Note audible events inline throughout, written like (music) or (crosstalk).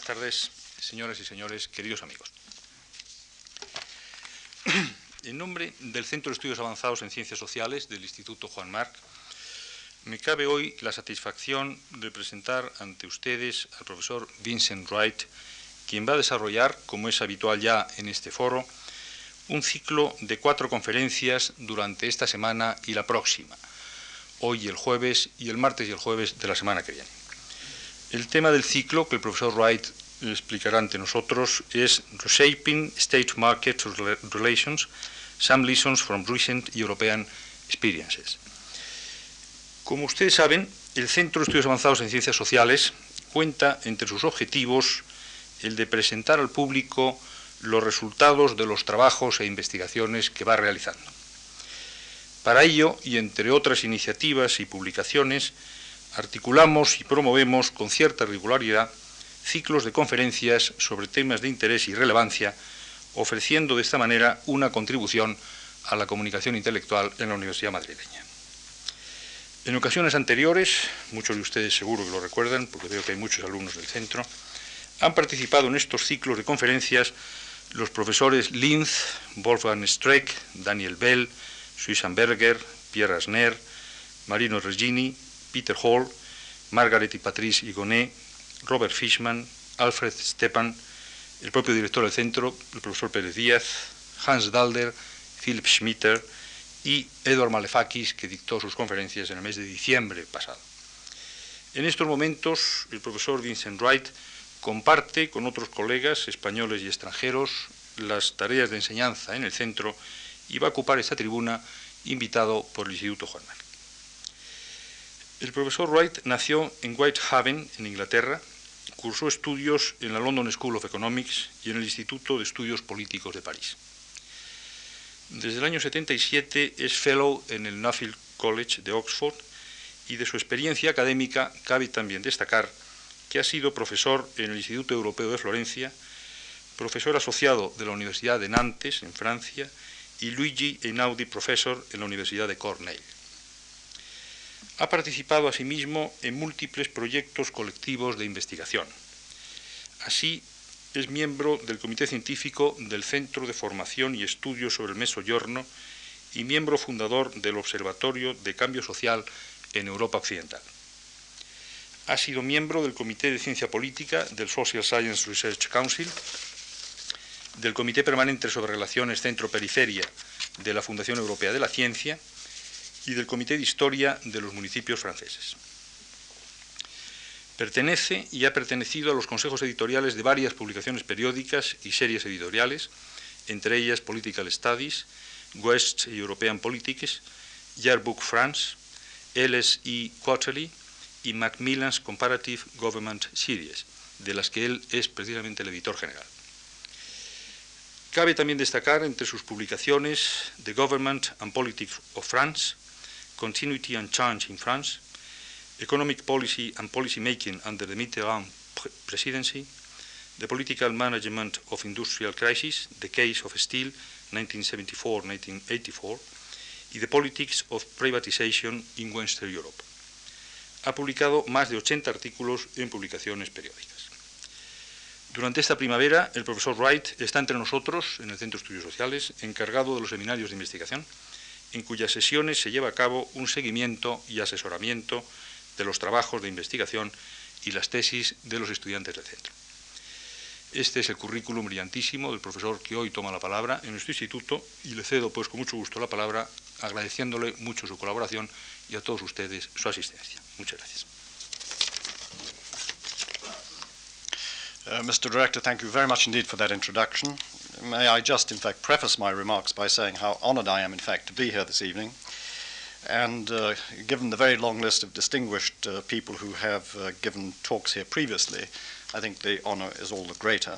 Buenas tardes, señoras y señores, queridos amigos. En nombre del Centro de Estudios Avanzados en Ciencias Sociales del Instituto Juan Marc, me cabe hoy la satisfacción de presentar ante ustedes al profesor Vincent Wright, quien va a desarrollar, como es habitual ya en este foro, un ciclo de cuatro conferencias durante esta semana y la próxima, hoy el jueves y el martes y el jueves de la semana que viene. El tema del ciclo que el profesor Wright explicará ante nosotros es Reshaping State Market Relations, Some Lessons from Recent European Experiences. Como ustedes saben, el Centro de Estudios Avanzados en Ciencias Sociales cuenta entre sus objetivos el de presentar al público los resultados de los trabajos e investigaciones que va realizando. Para ello, y entre otras iniciativas y publicaciones, articulamos y promovemos con cierta regularidad ciclos de conferencias sobre temas de interés y relevancia, ofreciendo de esta manera una contribución a la comunicación intelectual en la Universidad madrileña. En ocasiones anteriores, muchos de ustedes seguro que lo recuerdan, porque veo que hay muchos alumnos del centro, han participado en estos ciclos de conferencias los profesores Linz, Wolfgang Streck, Daniel Bell, Susan Berger, Pierre Asner, Marino Regini, Peter Hall, Margaret y Patrice Higonet, Robert Fishman, Alfred Stepan, el propio director del centro, el profesor Pérez Díaz, Hans Dalder, Philip Schmitter y Edward Malefakis, que dictó sus conferencias en el mes de diciembre pasado. En estos momentos, el profesor Vincent Wright comparte con otros colegas españoles y extranjeros las tareas de enseñanza en el centro y va a ocupar esta tribuna invitado por el Instituto Juan Marc. El profesor Wright nació en Whitehaven, en Inglaterra, cursó estudios en la London School of Economics y en el Instituto de Estudios Políticos de París. Desde el año 77 es fellow en el Nuffield College de Oxford y de su experiencia académica cabe también destacar que ha sido profesor en el Instituto Europeo de Florencia, profesor asociado de la Universidad de Nantes, en Francia, y Luigi Einaudi, profesor en la Universidad de Cornell. Ha participado asimismo en múltiples proyectos colectivos de investigación. Así, es miembro del Comité Científico del Centro de Formación y Estudios sobre el Mesoyorno y miembro fundador del Observatorio de Cambio Social en Europa Occidental. Ha sido miembro del Comité de Ciencia Política del Social Science Research Council, del Comité Permanente sobre Relaciones Centro-Periferia de la Fundación Europea de la Ciencia y del Comité de Historia de los Municipios Franceses. Pertenece y ha pertenecido a los consejos editoriales de varias publicaciones periódicas y series editoriales, entre ellas Political Studies, West European Politics, Yearbook France, LSE Quarterly y Macmillan's Comparative Government Series, de las que él es precisamente el editor general. Cabe también destacar entre sus publicaciones The Government and Politics of France, Continuity and Change in France, Economic Policy and Policy Making under the Mitterrand Presidency, The Political Management of Industrial Crisis, The Case of Steel, 1974-1984, y The Politics of Privatization in Western Europe ha publicado más de 80 artículos en publicaciones periódicas. Durante esta primavera, el profesor Wright está entre nosotros en el Centro de Estudios Sociales, encargado de los seminarios de investigación, en cuyas sesiones se lleva a cabo un seguimiento y asesoramiento de los trabajos de investigación y las tesis de los estudiantes del centro. Este es el currículum brillantísimo del profesor que hoy toma la palabra en nuestro instituto y le cedo pues con mucho gusto la palabra agradeciéndole mucho su colaboración y a todos ustedes su asistencia. Muchas gracias. Uh, Mr. Director, thank you very much indeed for that introduction. May I just, in fact, preface my remarks by saying how honored I am, in fact, to be here this evening. And uh, given the very long list of distinguished uh, people who have uh, given talks here previously, I think the honor is all the greater.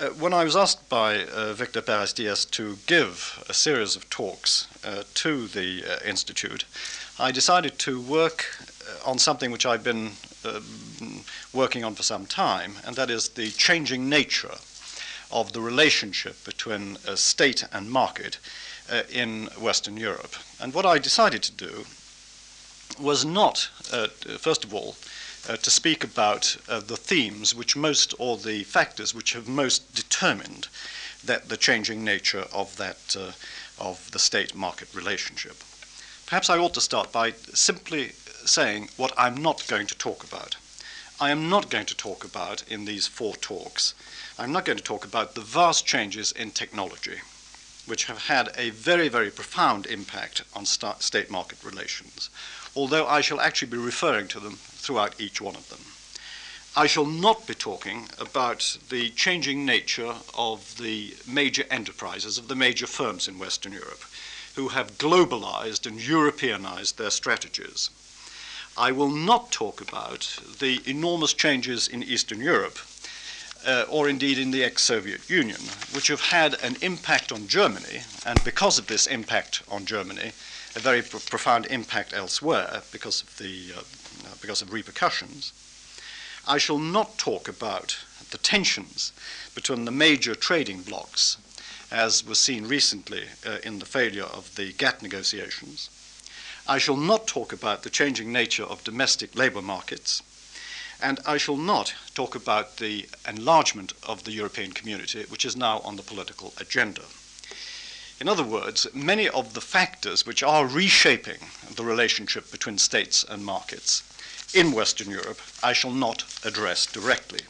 Uh, when I was asked by uh, Victor Perez Diaz to give a series of talks uh, to the Institute, I decided to work on something which I've been working on for some time, and that is the changing nature of the relationship between state and market in Western Europe. And what I decided to do was not, first of all, uh, to speak about uh, the themes which most, or the factors which have most determined that the changing nature of that, uh, of the state-market relationship. Perhaps I ought to start by simply saying what I'm not going to talk about. I am not going to talk about in these four talks, I'm not going to talk about the vast changes in technology which have had a very, very profound impact on state market relations, although I shall actually be referring to them throughout each one of them. I shall not be talking about the changing nature of the major enterprises, of the major firms in Western Europe, who have globalized and Europeanized their strategies. I will not talk about the enormous changes in Eastern Europe uh, or indeed in the ex-Soviet Union, which have had an impact on Germany, and because of this impact on Germany, a very pr profound impact elsewhere because of the uh, because of repercussions. I shall not talk about the tensions between the major trading blocs, as was seen recently uh, in the failure of the GATT negotiations. I shall not talk about the changing nature of domestic labor markets and I shall not talk about the enlargement of the European community, which is now on the political agenda. In other words, many of the factors which are reshaping the relationship between states and markets in Western Europe, I shall not address directly.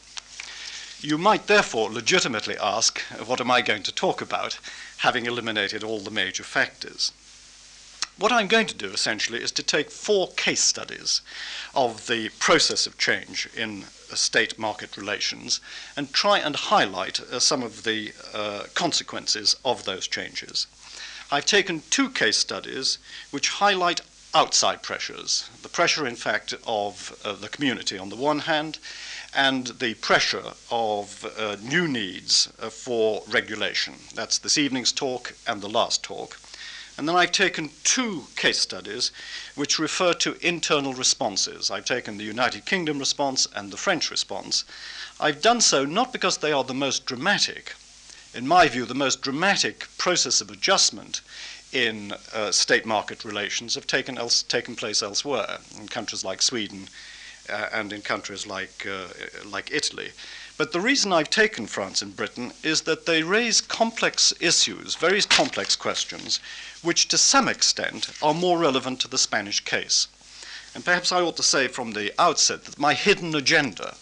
You might therefore legitimately ask, what am I going to talk about, having eliminated all the major factors? What I'm going to do essentially is to take four case studies of the process of change in state market relations and try and highlight uh, some of the uh, consequences of those changes. I've taken two case studies which highlight outside pressures, the pressure, in fact, of uh, the community on the one hand, and the pressure of uh, new needs uh, for regulation. That's this evening's talk and the last talk. And then I've taken two case studies which refer to internal responses. I've taken the United Kingdom response and the French response. I've done so not because they are the most dramatic. In my view, the most dramatic process of adjustment in uh, state market relations have taken, else, taken place elsewhere, in countries like Sweden uh, and in countries like, uh, like Italy. But the reason I've taken France and Britain is that they raise complex issues, very complex questions, which to some extent are more relevant to the Spanish case. And perhaps I ought to say from the outset that my hidden agenda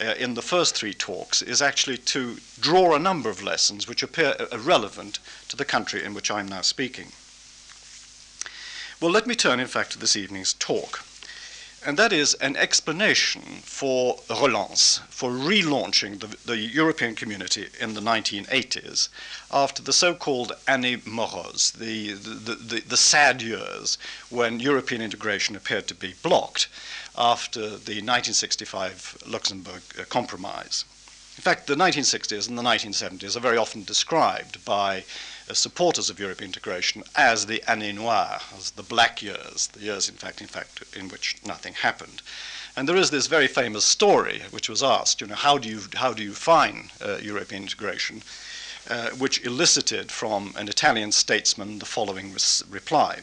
uh, in the first three talks is actually to draw a number of lessons which appear uh, relevant to the country in which I'm now speaking. Well, let me turn, in fact, to this evening's talk and that is an explanation for relance, for relaunching the, the, European community in the 1980s after the so-called année morose, the, the, the, the sad years when European integration appeared to be blocked after the 1965 Luxembourg uh, Compromise. In fact, the 1960s and the 1970s are very often described by uh, supporters of European integration as the années noires, as the black years, the years, in fact, in fact, in which nothing happened. And there is this very famous story which was asked, you know, how do you, how do you define uh, European integration, uh, which elicited from an Italian statesman the following reply.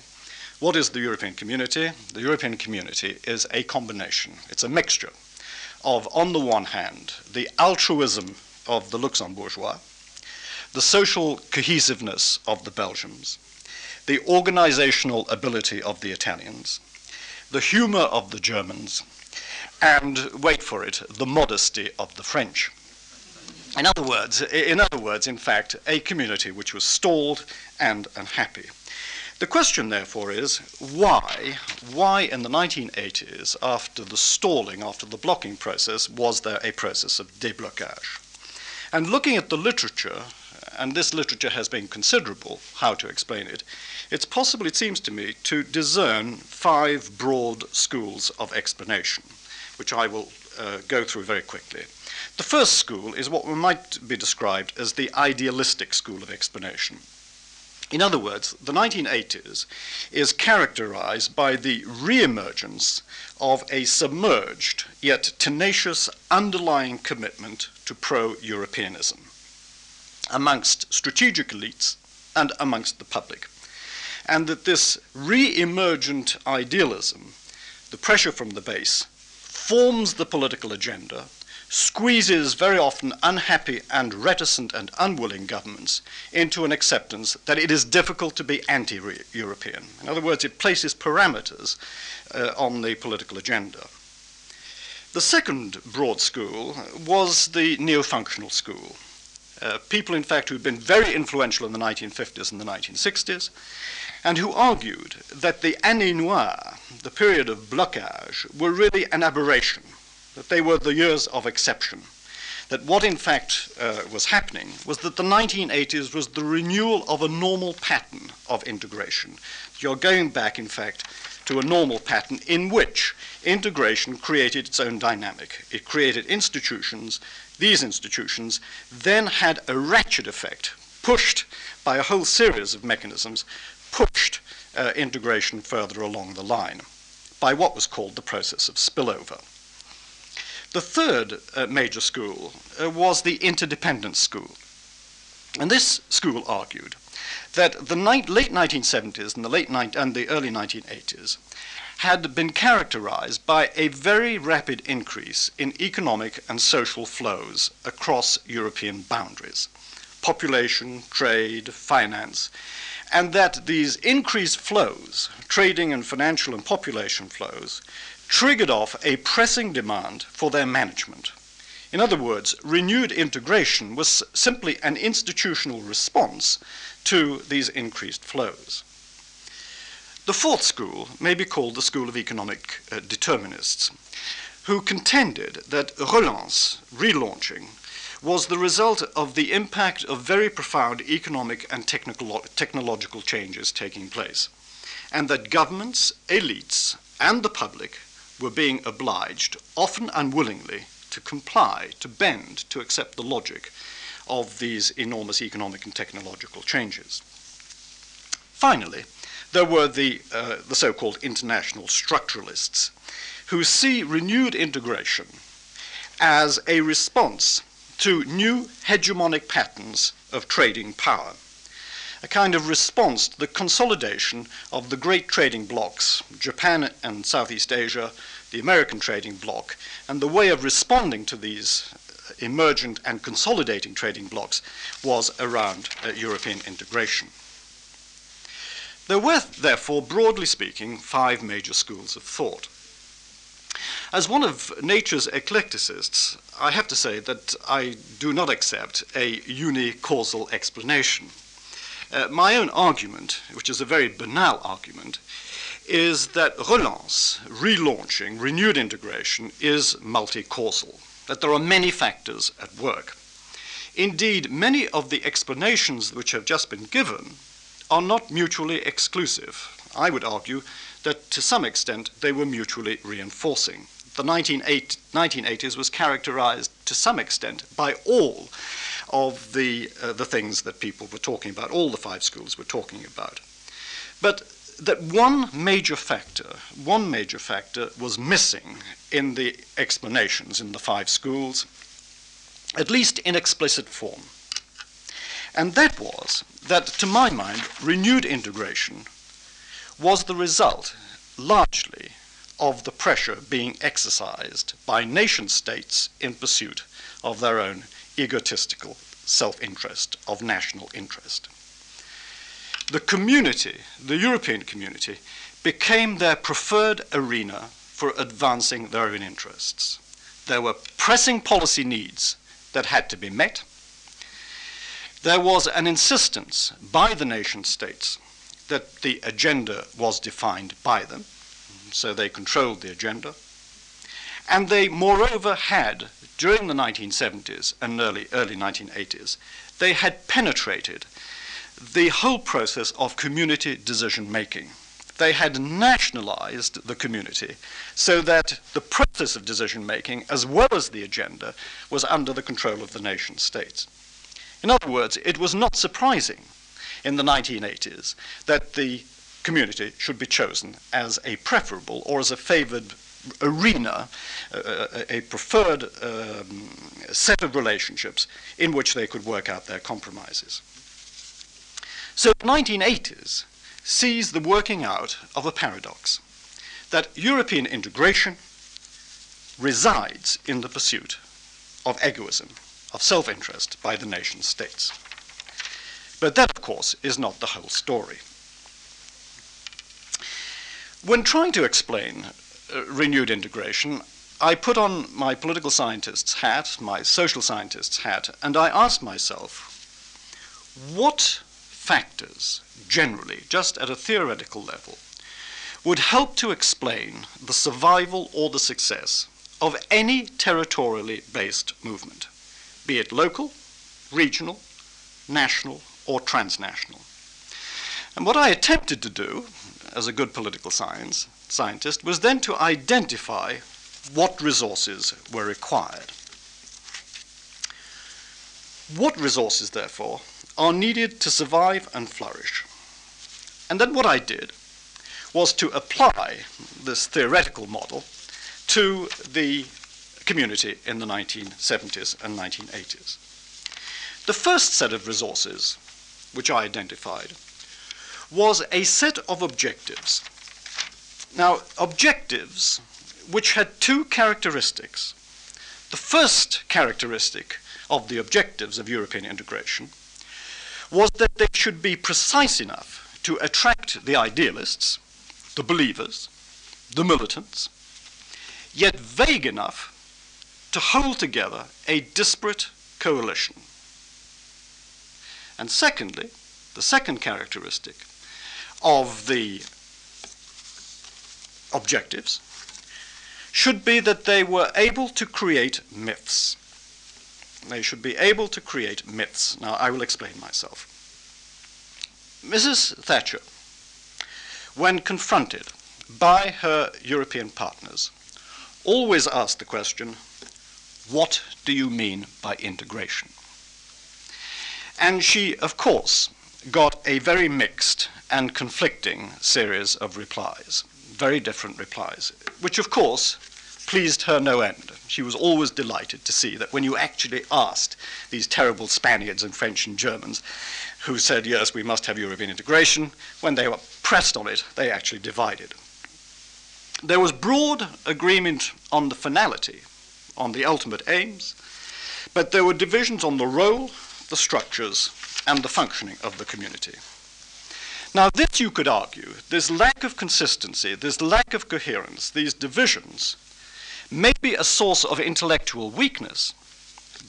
What is the European community? The European community is a combination, it's a mixture of, on the one hand, the altruism of the Luxembourgeois, the social cohesiveness of the Belgians, the organizational ability of the Italians, the humor of the Germans, and, wait for it, the modesty of the French. In other words, in other words, in fact, a community which was stalled and unhappy. The question, therefore, is why, why in the 1980s, after the stalling, after the blocking process, was there a process of déblocage? And looking at the literature and this literature has been considerable, how to explain it, it's possible, it seems to me, to discern five broad schools of explanation, which I will uh, go through very quickly. The first school is what might be described as the idealistic school of explanation. In other words, the 1980s is characterized by the reemergence of a submerged yet tenacious underlying commitment to pro Europeanism amongst strategic elites and amongst the public. And that this re emergent idealism, the pressure from the base, forms the political agenda, squeezes very often unhappy and reticent and unwilling governments into an acceptance that it is difficult to be anti European. In other words, it places parameters uh, on the political agenda. The second broad school was the neo functional school. Uh, people, in fact, who'd been very influential in the 1950s and the 1960s, and who argued that the années noires, the period of blocage, were really an aberration, that they were the years of exception. That what in fact uh, was happening was that the 1980s was the renewal of a normal pattern of integration. You're going back, in fact, to a normal pattern in which integration created its own dynamic. It created institutions. These institutions then had a ratchet effect, pushed by a whole series of mechanisms, pushed uh, integration further along the line by what was called the process of spillover. The third uh, major school uh, was the interdependence school. And this school argued that the late 1970s and the late and the early 1980s had been characterized by a very rapid increase in economic and social flows across European boundaries population, trade, finance, and that these increased flows, trading and financial and population flows, triggered off a pressing demand for their management. In other words, renewed integration was simply an institutional response to these increased flows. The fourth school may be called the school of economic uh, determinists, who contended that relance, relaunching, was the result of the impact of very profound economic and technological changes taking place, and that governments, elites, and the public were being obliged, often unwillingly, to comply, to bend, to accept the logic of these enormous economic and technological changes. Finally, there were the, uh, the so called international structuralists, who see renewed integration as a response to new hegemonic patterns of trading power, a kind of response to the consolidation of the great trading blocs, Japan and Southeast Asia, the American trading bloc, and the way of responding to these emergent and consolidating trading blocs was around uh, European integration. There were, therefore, broadly speaking, five major schools of thought. As one of nature's eclecticists, I have to say that I do not accept a unicausal explanation. Uh, my own argument, which is a very banal argument, is that relance, relaunching, renewed integration is multi-causal, that there are many factors at work. Indeed, many of the explanations which have just been given are not mutually exclusive. I would argue that to some extent they were mutually reinforcing. The 1980s was characterized to some extent by all of the, uh, the things that people were talking about, all the five schools were talking about. But that one major factor, one major factor was missing in the explanations in the five schools, at least in explicit form. And that was that, to my mind, renewed integration was the result, largely, of the pressure being exercised by nation states in pursuit of their own egotistical self interest, of national interest. The community, the European community, became their preferred arena for advancing their own interests. There were pressing policy needs that had to be met there was an insistence by the nation states that the agenda was defined by them, so they controlled the agenda. And they, moreover, had, during the 1970s and early, early 1980s, they had penetrated the whole process of community decision making. They had nationalized the community so that the process of decision making, as well as the agenda, was under the control of the nation states. In other words, it was not surprising in the 1980s that the community should be chosen as a preferable or as a favored arena, uh, a preferred um, set of relationships in which they could work out their compromises. So the 1980s sees the working out of a paradox that European integration resides in the pursuit of egoism, of self interest by the nation states. But that, of course, is not the whole story. When trying to explain uh, renewed integration, I put on my political scientist's hat, my social scientist's hat, and I asked myself what factors, generally, just at a theoretical level, would help to explain the survival or the success of any territorially based movement, be it local, regional, national, or transnational. And what I attempted to do, as a good political science scientist, was then to identify what resources were required. What resources, therefore, are needed to survive and flourish? And then what I did was to apply this theoretical model to the community in the 1970s and 1980s. The first set of resources which I identified was a set of objectives. Now, objectives which had two characteristics. The first characteristic of the objectives of European integration was that they should be precise enough to attract the idealists, the believers, the militants, yet vague enough to hold together a disparate coalition. And secondly, the second characteristic of the objectives should be that they were able to create myths. They should be able to create myths. Now, I will explain myself. Mrs. Thatcher, when confronted by her European partners, always asked the question, What do you mean by integration? And she, of course, got a very mixed and conflicting series of replies, very different replies, which, of course, pleased her no end. She was always delighted to see that when you actually asked these terrible Spaniards and French and Germans, who said, yes, we must have European integration, when they were pressed on it, they actually divided. There was broad agreement on the finality, on the ultimate aims, but there were divisions on the role, the structures, and the functioning of the community. Now, this you could argue, this lack of consistency, this lack of coherence, these divisions, may be a source of intellectual weakness,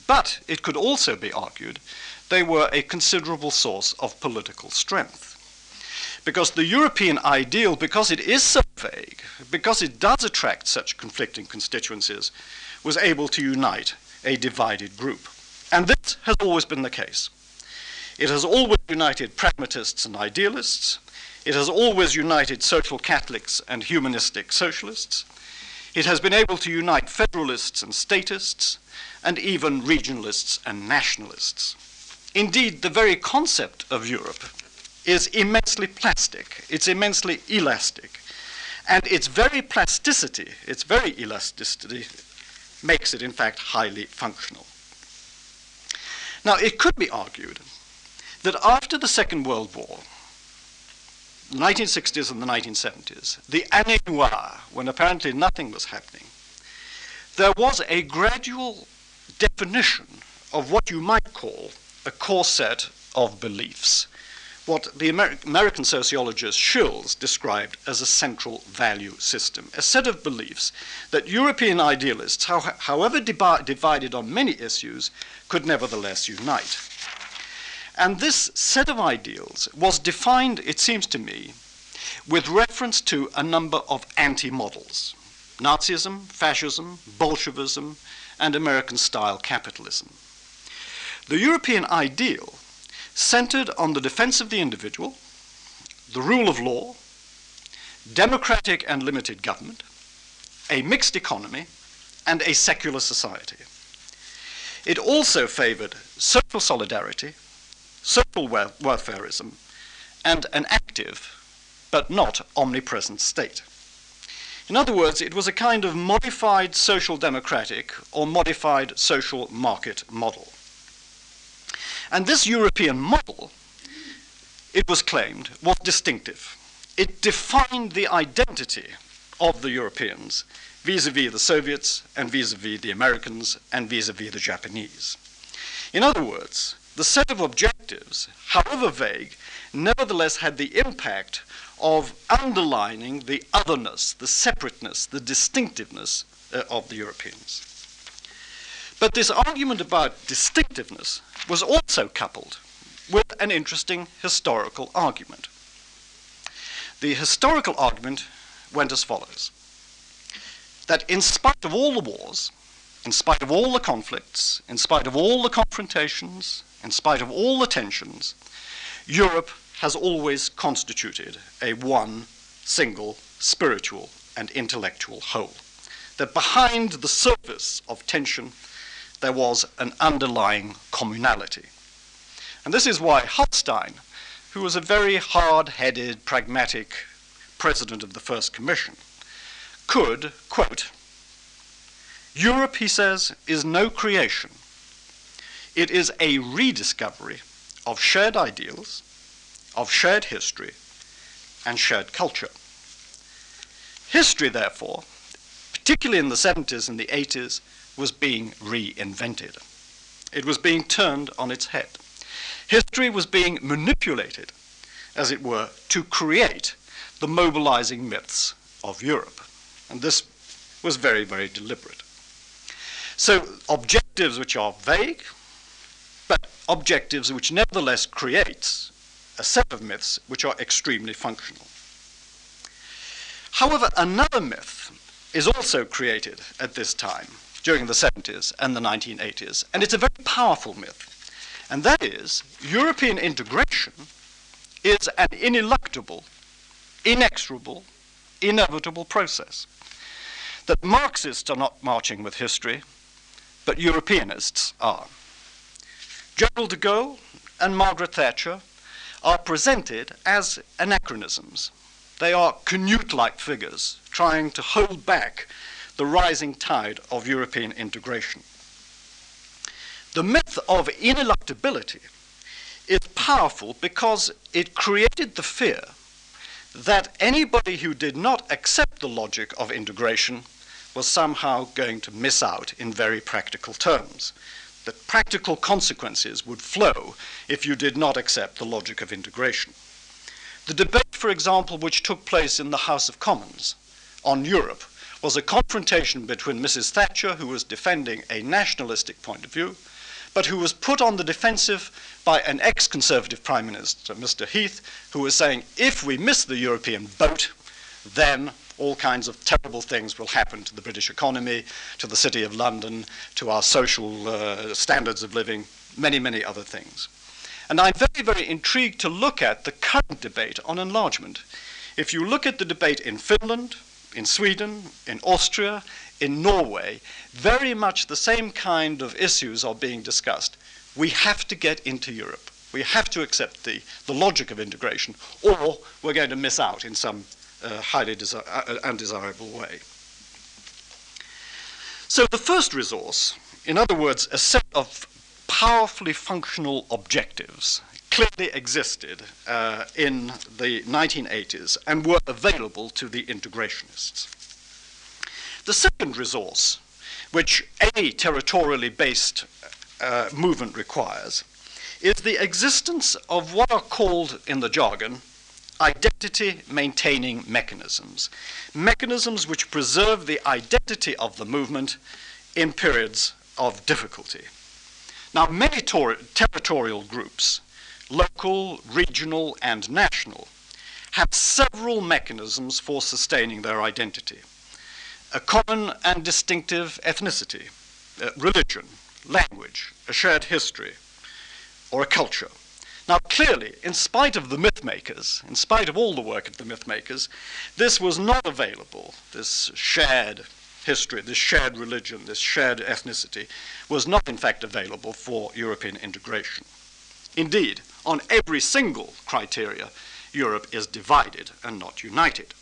but it could also be argued they were a considerable source of political strength. Because the European ideal, because it is so vague, because it does attract such conflicting constituencies, was able to unite a divided group. And this has always been the case. It has always united pragmatists and idealists. It has always united social Catholics and humanistic socialists. It has been able to unite federalists and statists, and even regionalists and nationalists. Indeed, the very concept of Europe is immensely plastic, it's immensely elastic, and its very plasticity, its very elasticity, makes it in fact highly functional. Now, it could be argued that after the Second World War, the 1960s and the 1970s, the année noire, when apparently nothing was happening, there was a gradual definition of what you might call a core set of beliefs, what the Amer- American sociologist Shils described as a central value system, a set of beliefs that European idealists, how- however divi- divided on many issues, could nevertheless unite. And this set of ideals was defined, it seems to me, with reference to a number of anti models Nazism, fascism, Bolshevism, and American style capitalism. The European ideal centered on the defense of the individual, the rule of law, democratic and limited government, a mixed economy, and a secular society. It also favored social solidarity, social welfareism, and an active but not omnipresent state. In other words, it was a kind of modified social democratic or modified social market model. And this European model, it was claimed, was distinctive. It defined the identity of the Europeans vis-a-vis the Soviets and vis-a-vis the Americans and vis-a-vis the Japanese. In other words, the set of objectives, however vague, nevertheless had the impact of underlining the otherness, the separateness, the distinctiveness uh, of the Europeans. But this argument about distinctiveness was also coupled with an interesting historical argument. The historical argument went as follows that in spite of all the wars, in spite of all the conflicts, in spite of all the confrontations, in spite of all the tensions, Europe has always constituted a one single spiritual and intellectual whole. That behind the surface of tension, there was an underlying communality. And this is why Hallstein, who was a very hard headed, pragmatic president of the First Commission, could, quote, Europe, he says, is no creation. It is a rediscovery of shared ideals, of shared history, and shared culture. History, therefore, particularly in the 70s and the 80s, was being reinvented. It was being turned on its head. History was being manipulated, as it were, to create the mobilizing myths of Europe. And this was very, very deliberate. So, objectives which are vague, but objectives which nevertheless creates a set of myths which are extremely functional. However, another myth is also created at this time, during the 70s and the 1980s, and it's a very powerful myth. And that is European integration is an ineluctable, inexorable, inevitable process. That Marxists are not marching with history, but Europeanists are. General de Gaulle and Margaret Thatcher are presented as anachronisms. They are Canute like figures trying to hold back the rising tide of European integration. The myth of ineluctability is powerful because it created the fear that anybody who did not accept the logic of integration was somehow going to miss out in very practical terms. That practical consequences would flow if you did not accept the logic of integration. The debate, for example, which took place in the House of Commons on Europe was a confrontation between Mrs. Thatcher, who was defending a nationalistic point of view, but who was put on the defensive by an ex conservative Prime Minister, Mr. Heath, who was saying, if we miss the European boat, then all kinds of terrible things will happen to the British economy, to the City of London, to our social uh, standards of living, many, many other things. And I'm very, very intrigued to look at the current debate on enlargement. If you look at the debate in Finland, in Sweden, in Austria, in Norway, very much the same kind of issues are being discussed. We have to get into Europe. We have to accept the, the logic of integration, or we're going to miss out in some uh, highly desi- undesirable way. So, the first resource, in other words, a set of powerfully functional objectives, clearly existed uh, in the 1980s and were available to the integrationists. The second resource, which any territorially based uh, movement requires, is the existence of what are called in the jargon identity maintaining mechanisms. Mechanisms which preserve the identity of the movement in periods of difficulty. Now, many tor- territorial groups, local, regional, and national, have several mechanisms for sustaining their identity a common and distinctive ethnicity, uh, religion, language, a shared history, or a culture. Now, clearly, in spite of the myth makers, in spite of all the work of the myth makers, this was not available. This shared history, this shared religion, this shared ethnicity was not, in fact, available for European integration. Indeed, on every single criteria, Europe is divided and not united.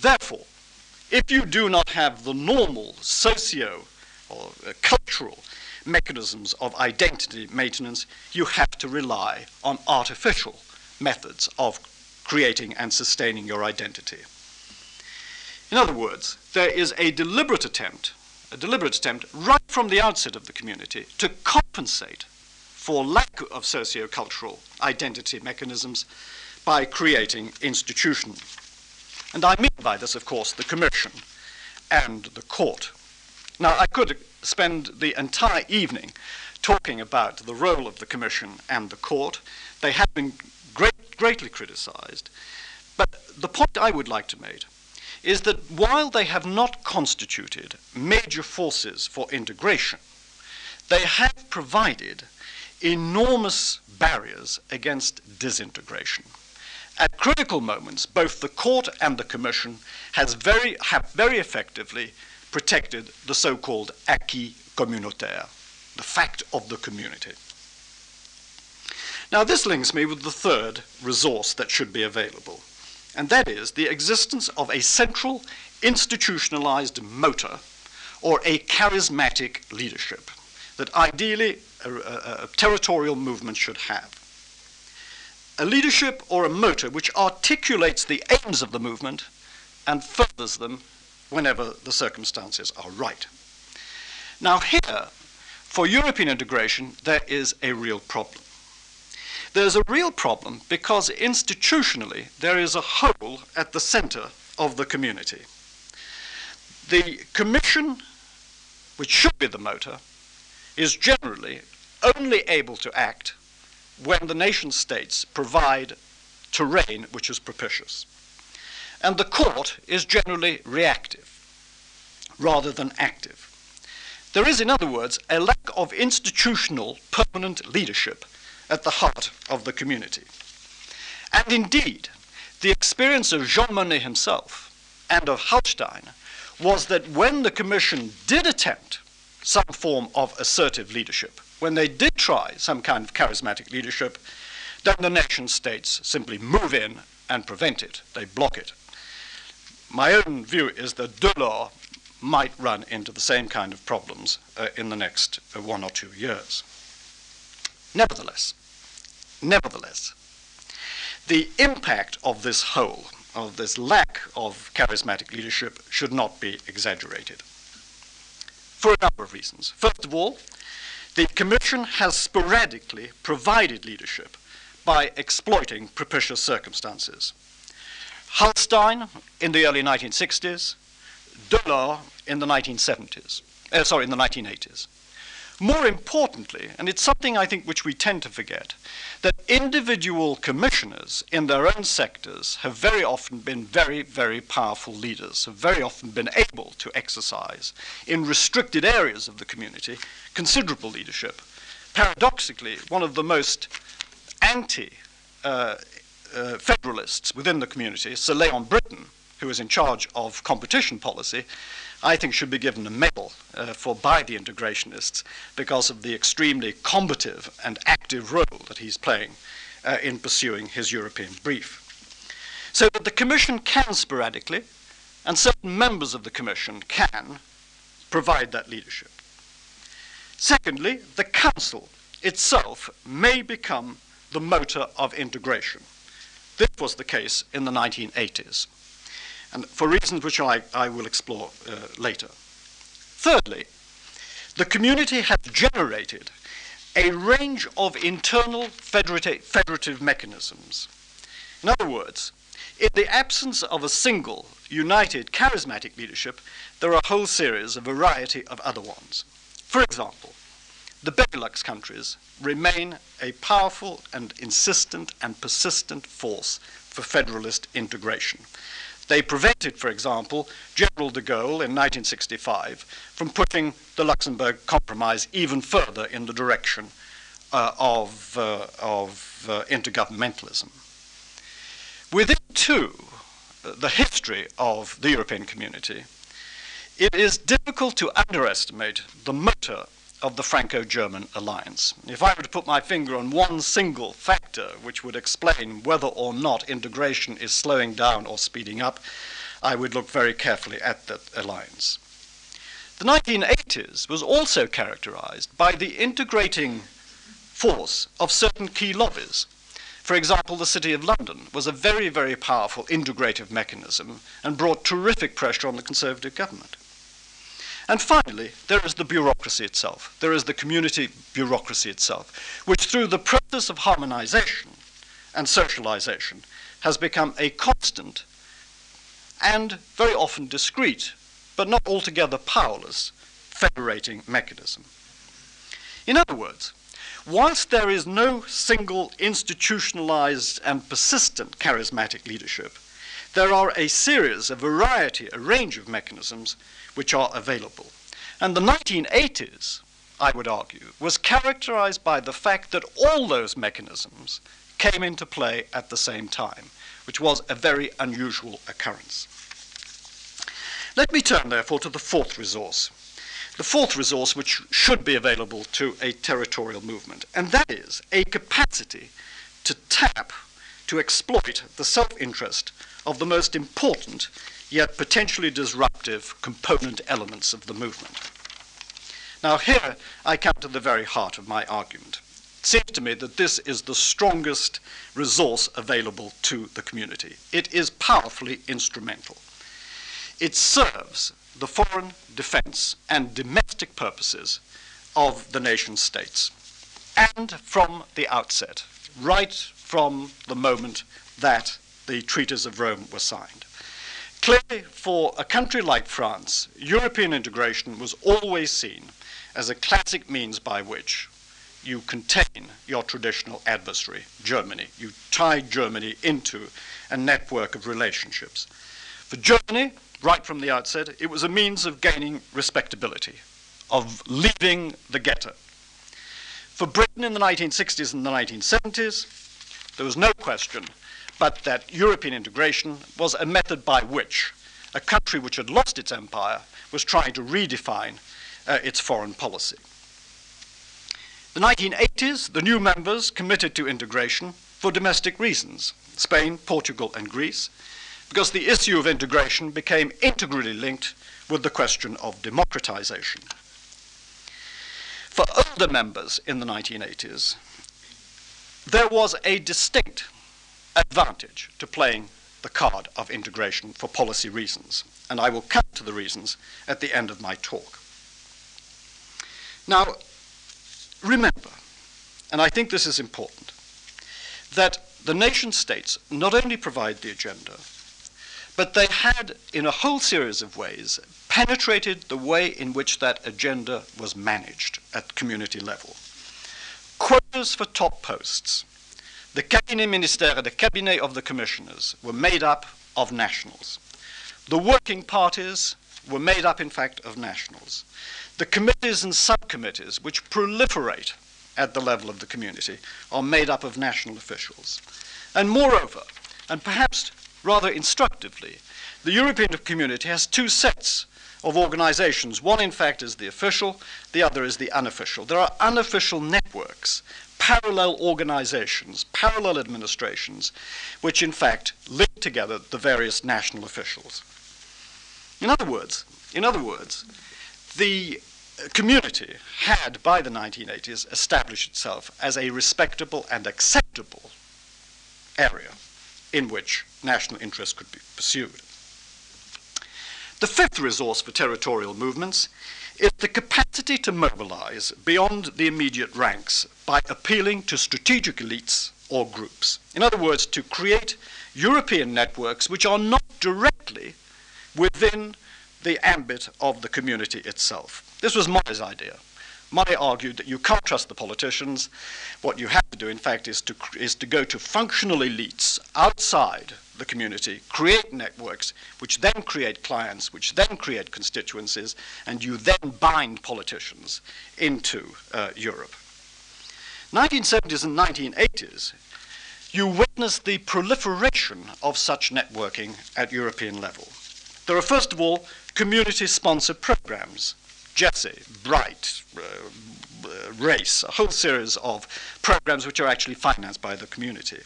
Therefore, if you do not have the normal socio or uh, cultural mechanisms of identity maintenance, you have to rely on artificial methods of creating and sustaining your identity. In other words, there is a deliberate attempt, a deliberate attempt right from the outset of the community to compensate for lack of sociocultural identity mechanisms by creating institutions. And I mean by this, of course, the Commission and the Court. Now, I could spend the entire evening talking about the role of the Commission and the Court. They have been great, greatly criticized. But the point I would like to make is that while they have not constituted major forces for integration, they have provided enormous barriers against disintegration. At critical moments, both the court and the commission has very, have very effectively protected the so-called acquis communautaire, the fact of the community. Now, this links me with the third resource that should be available, and that is the existence of a central institutionalized motor or a charismatic leadership that ideally a, a, a territorial movement should have. A leadership or a motor which articulates the aims of the movement and furthers them whenever the circumstances are right. Now, here, for European integration, there is a real problem. There's a real problem because institutionally there is a hole at the center of the community. The Commission, which should be the motor, is generally only able to act when the nation states provide terrain which is propitious. And the court is generally reactive rather than active. There is, in other words, a lack of institutional permanent leadership at the heart of the community. And indeed, the experience of Jean Monnet himself and of Hallstein was that when the Commission did attempt some form of assertive leadership, when they did try some kind of charismatic leadership, then the nation states simply move in and prevent it. They block it. My own view is that Delors might run into the same kind of problems uh, in the next uh, one or two years. Nevertheless, nevertheless, the impact of this whole, of this lack of charismatic leadership, should not be exaggerated. For a number of reasons. First of all, the Commission has sporadically provided leadership by exploiting propitious circumstances. Hallstein in the early 1960s, Delors in the 1970s, uh, sorry, in the 1980s. More importantly, and it's something I think which we tend to forget, that individual commissioners in their own sectors have very often been very, very powerful leaders, have very often been able to exercise in restricted areas of the community considerable leadership. Paradoxically, one of the most anti uh, uh, federalists within the community, Sir Leon Brittan, who is in charge of competition policy, I think should be given a medal uh, for by the integrationists because of the extremely combative and active role that he's playing uh, in pursuing his European brief. So that the Commission can sporadically, and certain members of the Commission can, provide that leadership. Secondly, the Council itself may become the motor of integration. This was the case in the 1980s and for reasons which I, I will explore uh, later. Thirdly, the community has generated a range of internal federative, federative mechanisms. In other words, in the absence of a single, united, charismatic leadership, there are a whole series, a variety of other ones. For example, the Benelux countries remain a powerful and insistent and persistent force for federalist integration. They prevented, for example, General de Gaulle in 1965 from pushing the Luxembourg Compromise even further in the direction uh, of, uh, of uh, intergovernmentalism. Within, too, the history of the European community, it is difficult to underestimate the motor of the Franco German alliance. If I were to put my finger on one single factor which would explain whether or not integration is slowing down or speeding up, I would look very carefully at that alliance. The 1980s was also characterized by the integrating force of certain key lobbies. For example, the City of London was a very, very powerful integrative mechanism and brought terrific pressure on the Conservative government. And finally, there is the bureaucracy itself. There is the community bureaucracy itself, which through the process of harmonization and socialization has become a constant and very often discreet, but not altogether powerless, federating mechanism. In other words, whilst there is no single institutionalized and persistent charismatic leadership, there are a series, a variety, a range of mechanisms which are available. And the 1980s, I would argue, was characterized by the fact that all those mechanisms came into play at the same time, which was a very unusual occurrence. Let me turn, therefore, to the fourth resource. The fourth resource, which should be available to a territorial movement, and that is a capacity to tap, to exploit the self interest of the most important yet potentially disruptive component elements of the movement. Now, here I come to the very heart of my argument. It seems to me that this is the strongest resource available to the community. It is powerfully instrumental. It serves the foreign, defense, and domestic purposes of the nation states. And from the outset, right from the moment that the treaties of Rome were signed. Clearly, for a country like France, European integration was always seen as a classic means by which you contain your traditional adversary, Germany. You tie Germany into a network of relationships. For Germany, right from the outset, it was a means of gaining respectability, of leaving the ghetto. For Britain in the 1960s and the 1970s, there was no question but that European integration was a method by which a country which had lost its empire was trying to redefine uh, its foreign policy. The 1980s, the new members committed to integration for domestic reasons Spain, Portugal, and Greece, because the issue of integration became integrally linked with the question of democratization. For older members in the 1980s, there was a distinct advantage to playing the card of integration for policy reasons, and I will come to the reasons at the end of my talk. Now, remember, and I think this is important, that the nation states not only provide the agenda, but they had, in a whole series of ways, penetrated the way in which that agenda was managed at community level. Quotas for top posts the cabinet ministère, the cabinet of the commissioners, were made up of nationals. The working parties were made up, in fact, of nationals. The committees and subcommittees, which proliferate at the level of the community, are made up of national officials. And moreover, and perhaps rather instructively, the European community has two sets of organizations. One, in fact, is the official, the other is the unofficial. There are unofficial networks parallel organizations, parallel administrations, which in fact link together the various national officials. In other words, in other words, the community had by the 1980s established itself as a respectable and acceptable area in which national interest could be pursued. The fifth resource for territorial movements is the capacity to mobilize beyond the immediate ranks by appealing to strategic elites or groups. In other words, to create European networks which are not directly within the ambit of the community itself. This was Monnet's idea. Monet argued that you can't trust the politicians. What you have to do, in fact, is to, is to go to functional elites outside the community, create networks, which then create clients, which then create constituencies, and you then bind politicians into uh, Europe. 1970s and 1980s, you witness the proliferation of such networking at European level. There are, first of all, community sponsored programs JESSI, BRITE, uh, uh, Race, a whole series of programs which are actually financed by the community.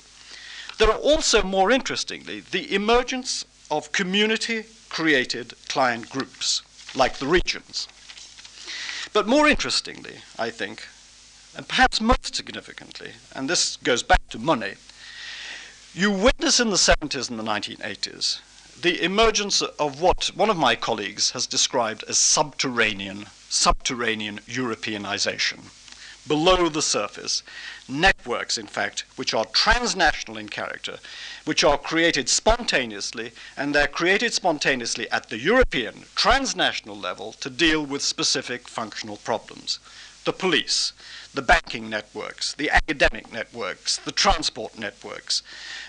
There are also, more interestingly, the emergence of community created client groups, like the regions. But more interestingly, I think, and perhaps most significantly, and this goes back to money, You witness in the 70s and the 1980s the emergence of what one of my colleagues has described as subterranean, subterranean Europeanization. Below the surface, networks, in fact, which are transnational in character, which are created spontaneously, and they're created spontaneously at the European transnational level to deal with specific functional problems. The police, the banking networks, the academic networks, the transport networks,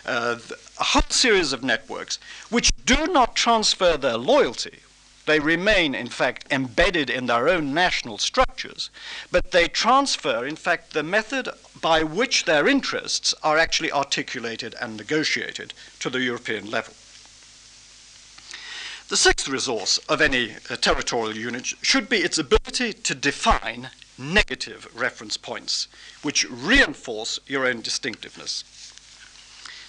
uh, a whole series of networks which do not transfer their loyalty. They remain, in fact, embedded in their own national structures, but they transfer, in fact, the method by which their interests are actually articulated and negotiated to the European level. The sixth resource of any uh, territorial unit should be its ability to define negative reference points, which reinforce your own distinctiveness.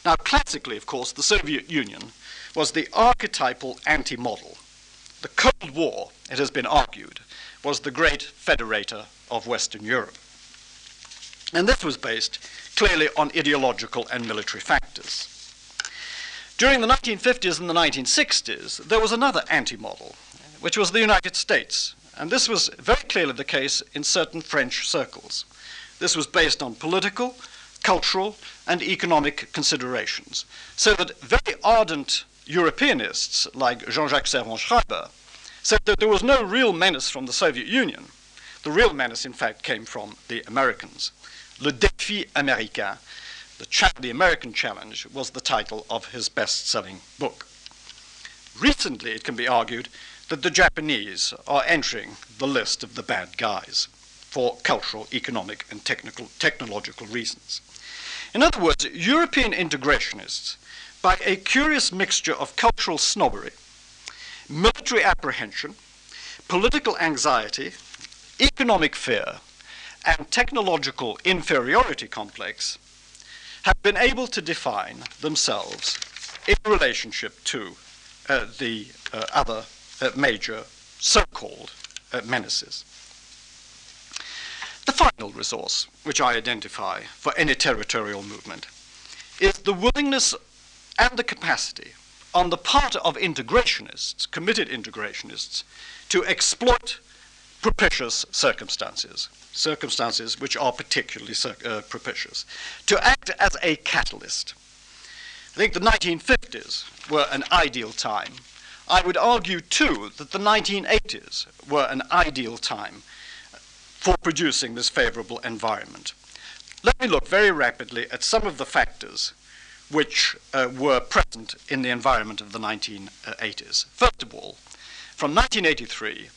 Now, classically, of course, the Soviet Union was the archetypal anti model. The Cold War, it has been argued, was the great federator of Western Europe. And this was based clearly on ideological and military factors. During the 1950s and the 1960s, there was another anti model, which was the United States, and this was very clearly the case in certain French circles. This was based on political, cultural, and economic considerations. So that very ardent Europeanists like Jean Jacques Servan-Schreiber said that there was no real menace from the Soviet Union. The real menace, in fact, came from the Americans. Le défi américain, the, cha- the American challenge, was the title of his best selling book. Recently, it can be argued that the Japanese are entering the list of the bad guys for cultural, economic, and technical, technological reasons. In other words, European integrationists, by a curious mixture of cultural snobbery, military apprehension, political anxiety, economic fear, and technological inferiority complex, have been able to define themselves in relationship to uh, the uh, other uh, major so called uh, menaces. The final resource which I identify for any territorial movement is the willingness and the capacity on the part of integrationists, committed integrationists, to exploit propitious circumstances, circumstances which are particularly uh, propitious, to act as a catalyst. I think the 1950s were an ideal time I would argue, too, that the 1980s were an ideal time for producing this favorable environment. Let me look very rapidly at some of the factors which uh, were present in the environment of the 1980s. First of all, from 1983,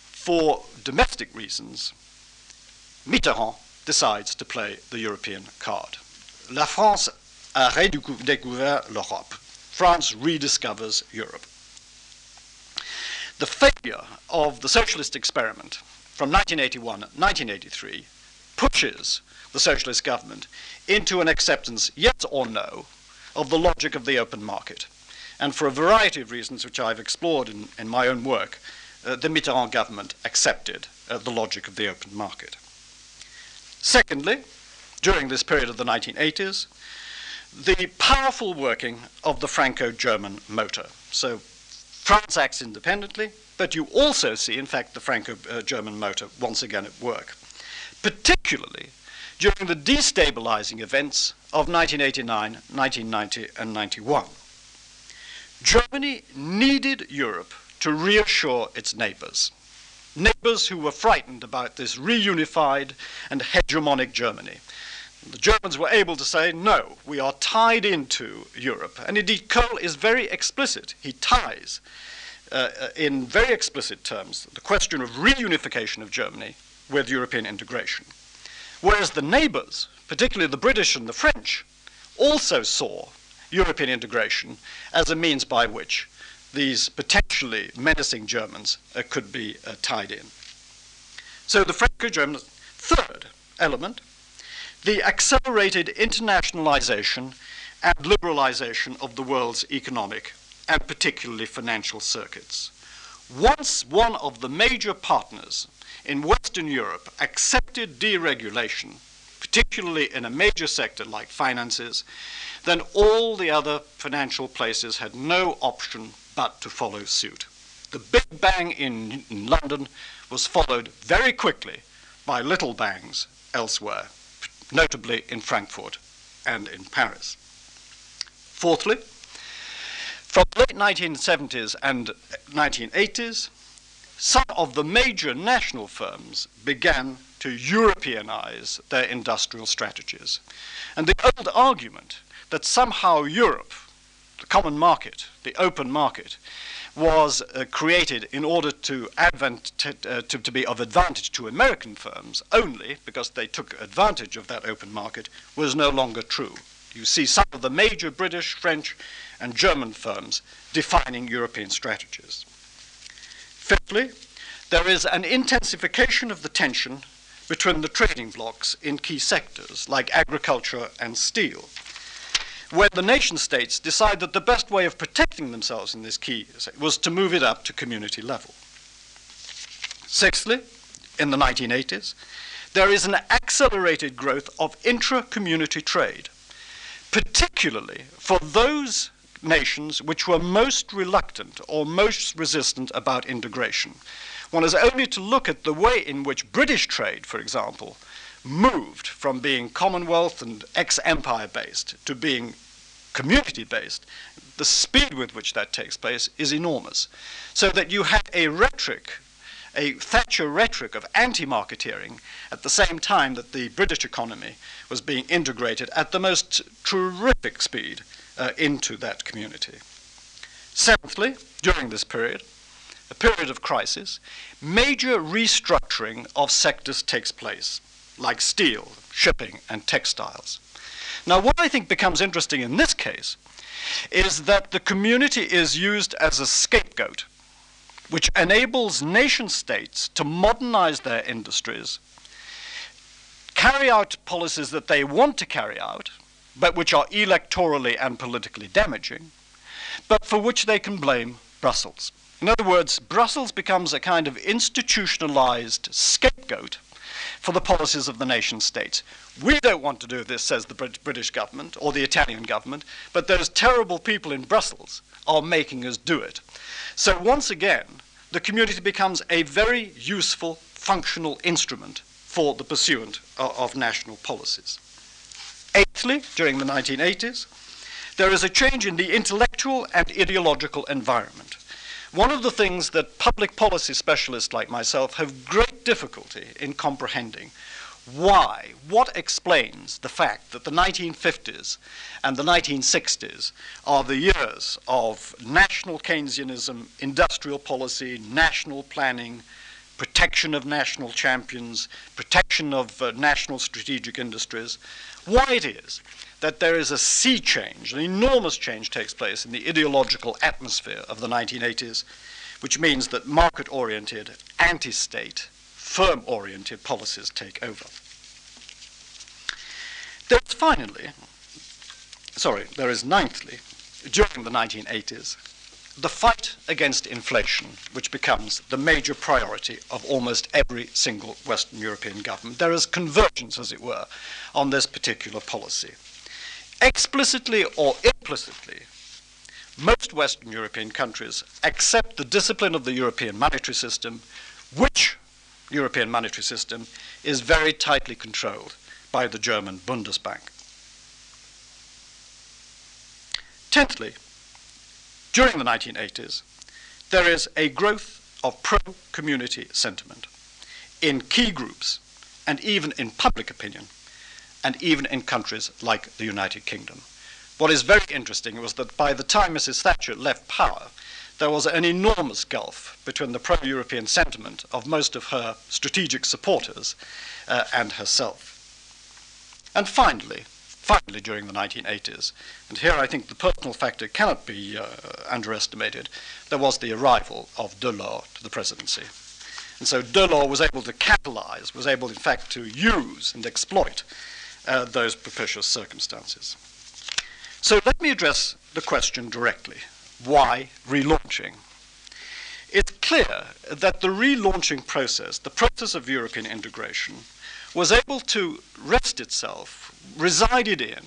for domestic reasons, Mitterrand decides to play the European card. La France a redécouvert l'Europe. France rediscovers Europe. The failure of the socialist experiment from 1981 1983 pushes the socialist government into an acceptance, yes or no, of the logic of the open market. And for a variety of reasons, which I've explored in, in my own work, uh, the Mitterrand government accepted uh, the logic of the open market. Secondly, during this period of the 1980s, the powerful working of the Franco German motor. So France acts independently, but you also see, in fact, the Franco German motor once again at work, particularly during the destabilizing events of 1989, 1990, and 91. Germany needed Europe to reassure its neighbors, neighbors who were frightened about this reunified and hegemonic Germany. The Germans were able to say, no, we are tied into Europe. And indeed, Kohl is very explicit. He ties, uh, uh, in very explicit terms, the question of reunification of Germany with European integration. Whereas the neighbors, particularly the British and the French, also saw European integration as a means by which these potentially menacing Germans uh, could be uh, tied in. So the Franco German third element the accelerated internationalization and liberalization of the world's economic and particularly financial circuits. Once one of the major partners in Western Europe accepted deregulation particularly in a major sector like finances, then all the other financial places had no option but to follow suit. The Big Bang in, in London was followed very quickly by little bangs elsewhere, notably in Frankfurt and in Paris. Fourthly, from the late 1970s and 1980s, some of the major national firms began to Europeanize their industrial strategies. And the old argument that somehow Europe, the common market, the open market, was uh, created in order to, advent, uh, to, to, be of advantage to American firms only because they took advantage of that open market was no longer true. You see some of the major British, French, and German firms defining European strategies. Fifthly, there is an intensification of the tension between the trading blocs in key sectors like agriculture and steel where the nation states decide that the best way of protecting themselves in this key was to move it up to community level. Sixthly, in the 1980s, there is an accelerated growth of intra community trade, particularly for those nations which were most reluctant or most resistant about integration. One has only to look at the way in which British trade, for example, moved from being Commonwealth and ex empire based to being community based, the speed with which that takes place is enormous. So that you had a rhetoric, a Thatcher rhetoric of anti marketeering at the same time that the British economy was being integrated at the most terrific speed uh, into that community. Seventhly, during this period, a period of crisis, major restructuring of sectors takes place like steel, shipping, and textiles. Now, what I think becomes interesting in this case is that the community is used as a scapegoat, which enables nation states to modernize their industries, carry out policies that they want to carry out, but which are electorally and politically damaging, but for which they can blame Brussels. In other words, Brussels becomes a kind of institutionalized scapegoat for the policies of the nation states. We don't want to do this, says the British government or the Italian government, but those terrible people in Brussels are making us do it. So once again, the community becomes a very useful, functional instrument for the pursuit of, of national policies. Eighthly, during the 1980s, there is a change in the intellectual and ideological environment. One of the things that public policy specialists like myself have great difficulty in comprehending why, what explains the fact that the 1950s and the 1960s are the years of national Keynesianism, industrial policy, national planning, protection of national champions, protection of uh, national strategic industries, why it is that there is a sea change, an enormous change takes place in the ideological atmosphere of the 1980s, which means that market oriented, anti state, firm oriented policies take over. There's finally, sorry, there is ninthly, during the 1980s, the fight against inflation, which becomes the major priority of almost every single Western European government. There is convergence, as it were, on this particular policy explicitly or implicitly, most Western European countries accept the discipline of the European monetary system, which European monetary system is very tightly controlled by the German Bundesbank. Tenthly, during the 1980s, there is a growth of pro community sentiment in key groups and even in public opinion and even in countries like the United Kingdom. What is very interesting was that by the time Mrs. Thatcher left power, there was an enormous gulf between the pro European sentiment of most of her strategic supporters uh, and herself. And finally, finally, during the 1980s, and here I think the personal factor cannot be uh, underestimated, there was the arrival of Delors to the presidency. And so Delors was able to catalyze, was able, in fact, to use and exploit uh, those propitious circumstances. So let me address the question directly. Why relaunching? It's clear that the relaunching process, the process of European integration, was able to rest itself, resided in,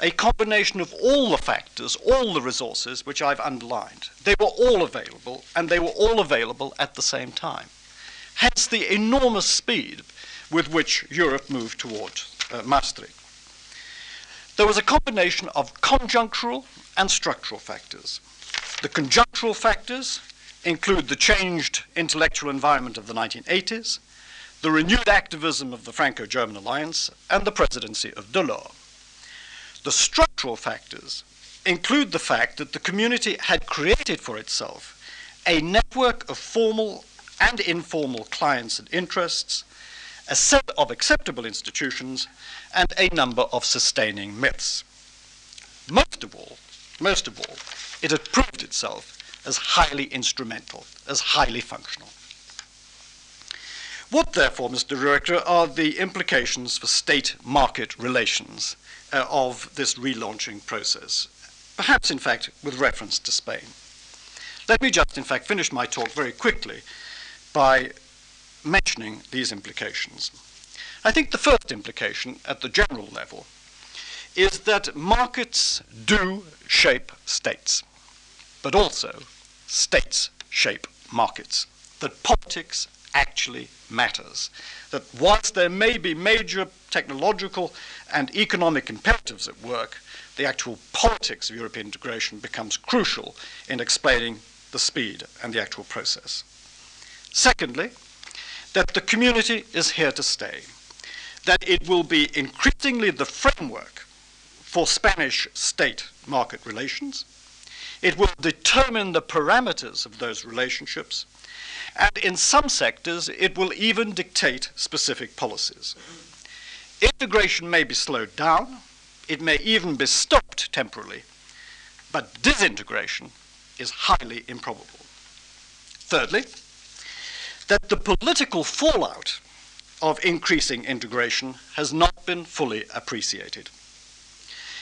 a combination of all the factors, all the resources which I've underlined. They were all available, and they were all available at the same time. Hence the enormous speed with which Europe moved toward uh, Maastricht. There was a combination of conjunctural and structural factors. The conjunctural factors include the changed intellectual environment of the 1980s, the renewed activism of the Franco German alliance, and the presidency of Delors. The structural factors include the fact that the community had created for itself a network of formal and informal clients and interests, a set of acceptable institutions, and a number of sustaining myths. Most of all, most of all, it had proved itself as highly instrumental, as highly functional. What, therefore, Mr. Director, are the implications for state market relations uh, of this relaunching process, perhaps, in fact, with reference to Spain. Let me just, in fact, finish my talk very quickly by mentioning these implications. I think the first implication at the general level is that markets do shape states, but also states shape markets, that politics actually matters. That whilst there may be major technological and economic imperatives at work, the actual politics of European integration becomes crucial in explaining the speed and the actual process. Secondly, that the community is here to stay, that it will be increasingly the framework for Spanish state market relations. It will determine the parameters of those relationships and in some sectors, it will even dictate specific policies. Integration may be slowed down, it may even be stopped temporarily, but disintegration is highly improbable. Thirdly, that the political fallout of increasing integration has not been fully appreciated.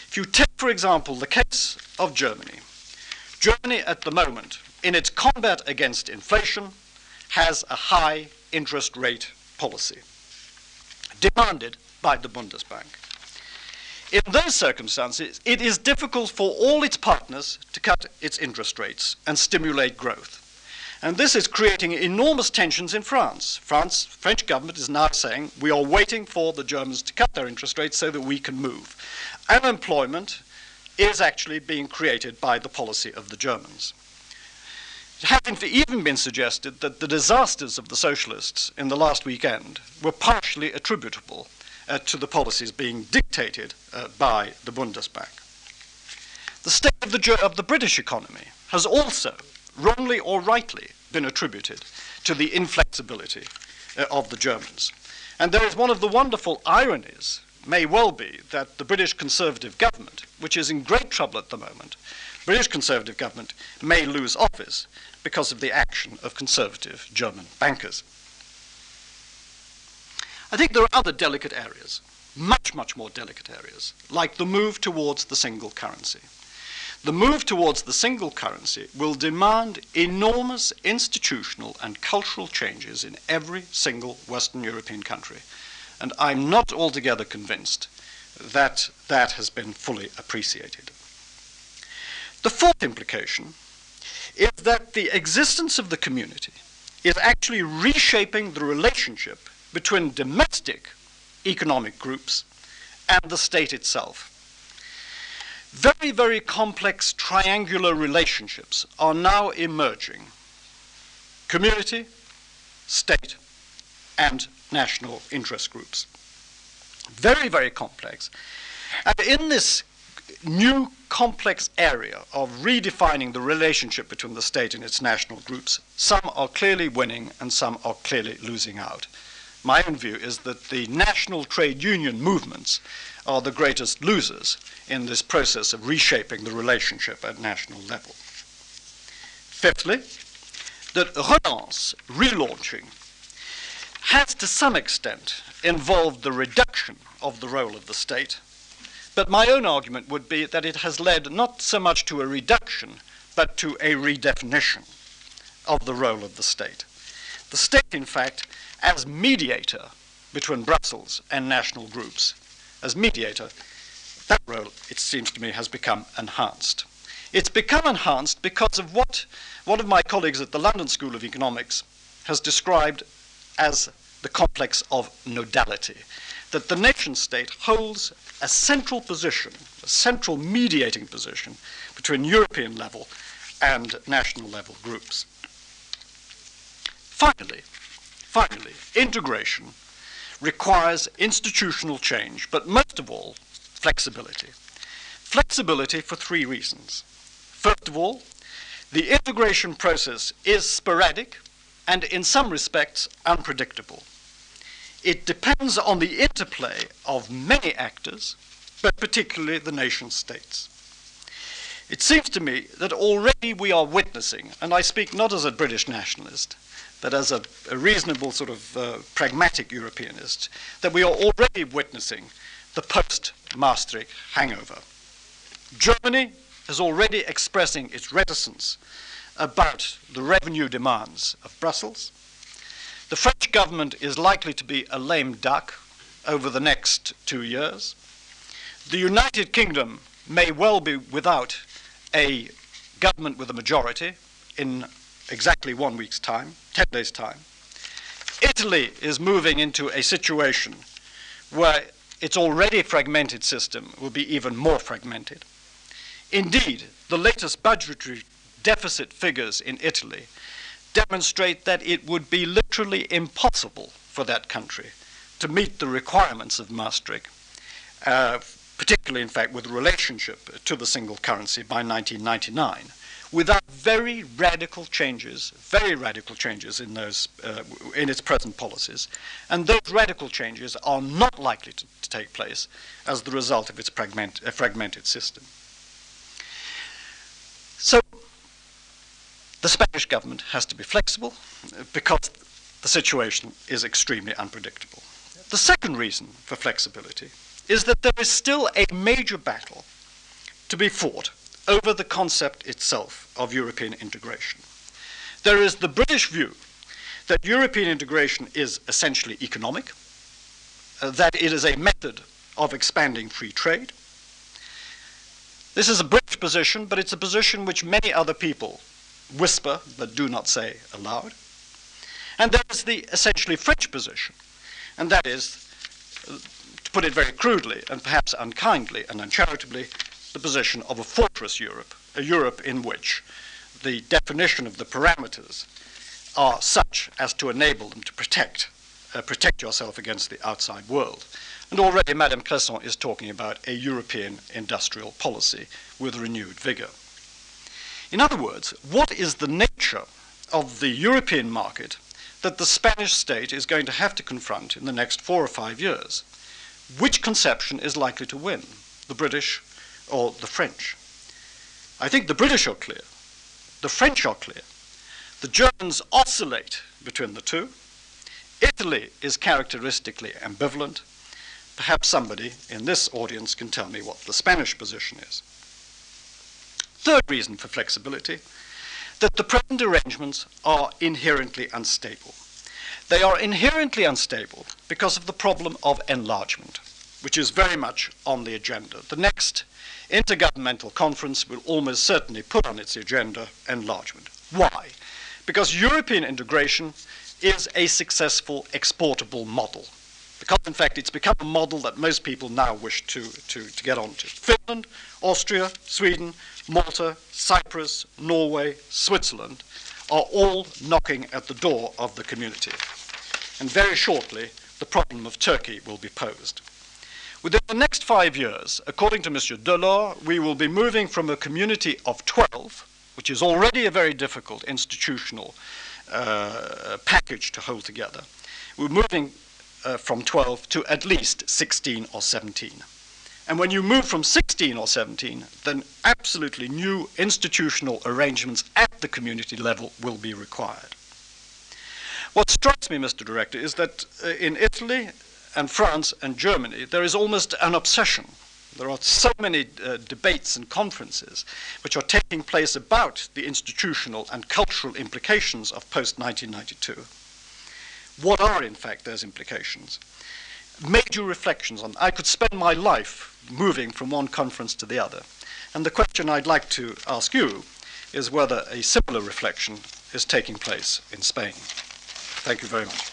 If you take, for example, the case of Germany, Germany at the moment, in its combat against inflation, has a high interest rate policy demanded by the Bundesbank. In those circumstances, it is difficult for all its partners to cut its interest rates and stimulate growth. And this is creating enormous tensions in France. France, French government is now saying we are waiting for the Germans to cut their interest rates so that we can move. Unemployment is actually being created by the policy of the Germans. It hasn't even been suggested that the disasters of the socialists in the last weekend were partially attributable uh, to the policies being dictated uh, by the Bundesbank. The state of the, of the British economy has also, wrongly or rightly, been attributed to the inflexibility uh, of the Germans. And there is one of the wonderful ironies, may well be, that the British Conservative government, which is in great trouble at the moment, British Conservative government may lose office because of the action of conservative German bankers. I think there are other delicate areas, much, much more delicate areas, like the move towards the single currency. The move towards the single currency will demand enormous institutional and cultural changes in every single Western European country. And I'm not altogether convinced that that has been fully appreciated. The fourth implication is that the existence of the community is actually reshaping the relationship between domestic economic groups and the state itself. Very, very complex triangular relationships are now emerging community, state, and national interest groups. Very, very complex. And in this new complex area of redefining the relationship between the state and its national groups. Some are clearly winning and some are clearly losing out. My own view is that the national trade union movements are the greatest losers in this process of reshaping the relationship at national level. Fifthly, that relance, relaunching, has to some extent involved the reduction of the role of the state but my own argument would be that it has led not so much to a reduction, but to a redefinition of the role of the state. The state, in fact, as mediator between Brussels and national groups. As mediator, that role, it seems to me, has become enhanced. It's become enhanced because of what one of my colleagues at the London School of Economics has described as the complex of nodality, that the nation state holds a central position, a central mediating position between European level and national level groups. Finally, finally, integration requires institutional change, but most of all, flexibility. Flexibility for three reasons. First of all, the integration process is sporadic and in some respects unpredictable. It depends on the interplay of many actors, but particularly the nation states. It seems to me that already we are witnessing, and I speak not as a British nationalist, but as a, a reasonable sort of uh, pragmatic Europeanist, that we are already witnessing the post Maastricht hangover. Germany is already expressing its reticence about the revenue demands of Brussels. The French government is likely to be a lame duck over the next two years. The United Kingdom may well be without a government with a majority in exactly one week's time, 10 days' time. Italy is moving into a situation where its already fragmented system will be even more fragmented. Indeed, the latest budgetary deficit figures in Italy demonstrate that it would be literally impossible for that country to meet the requirements of Maastricht, uh, particularly, in fact, with relationship to the single currency by 1999, without very radical changes, very radical changes in, those, uh, in its present policies. And those radical changes are not likely to, to take place as the result of its fragment, uh, fragmented system. So the Spanish government has to be flexible because the situation is extremely unpredictable. The second reason for flexibility is that there is still a major battle to be fought over the concept itself of European integration. There is the British view that European integration is essentially economic, uh, that it is a method of expanding free trade. This is a British position, but it's a position which many other people whisper but do not say aloud. And there is the essentially French position, and that is, to put it very crudely and perhaps unkindly and uncharitably, the position of a fortress Europe, a Europe in which the definition of the parameters are such as to enable them to protect, uh, protect yourself against the outside world. And already Madame Cresson is talking about a European industrial policy with renewed vigor. In other words, what is the nature of the European market that the Spanish state is going to have to confront in the next four or five years? Which conception is likely to win, the British or the French? I think the British are clear, the French are clear, the Germans oscillate between the two. Italy is characteristically ambivalent. Perhaps somebody in this audience can tell me what the Spanish position is. Third reason for flexibility that the present arrangements are inherently unstable. They are inherently unstable because of the problem of enlargement, which is very much on the agenda. The next intergovernmental conference will almost certainly put on its agenda enlargement. Why? Because European integration is a successful exportable model. In fact, it's become a model that most people now wish to, to, to get onto. Finland, Austria, Sweden, Malta, Cyprus, Norway, Switzerland are all knocking at the door of the community. And very shortly, the problem of Turkey will be posed. Within the next five years, according to Mr. Delors, we will be moving from a community of 12, which is already a very difficult institutional uh, package to hold together, we're moving uh, from 12 to at least 16 or 17. And when you move from 16 or 17, then absolutely new institutional arrangements at the community level will be required. What strikes me, Mr. Director, is that uh, in Italy and France and Germany, there is almost an obsession. There are so many uh, debates and conferences which are taking place about the institutional and cultural implications of post 1992. What are, in fact, those implications? major reflections on. I could spend my life moving from one conference to the other. And the question I'd like to ask you is whether a similar reflection is taking place in Spain. Thank you very much.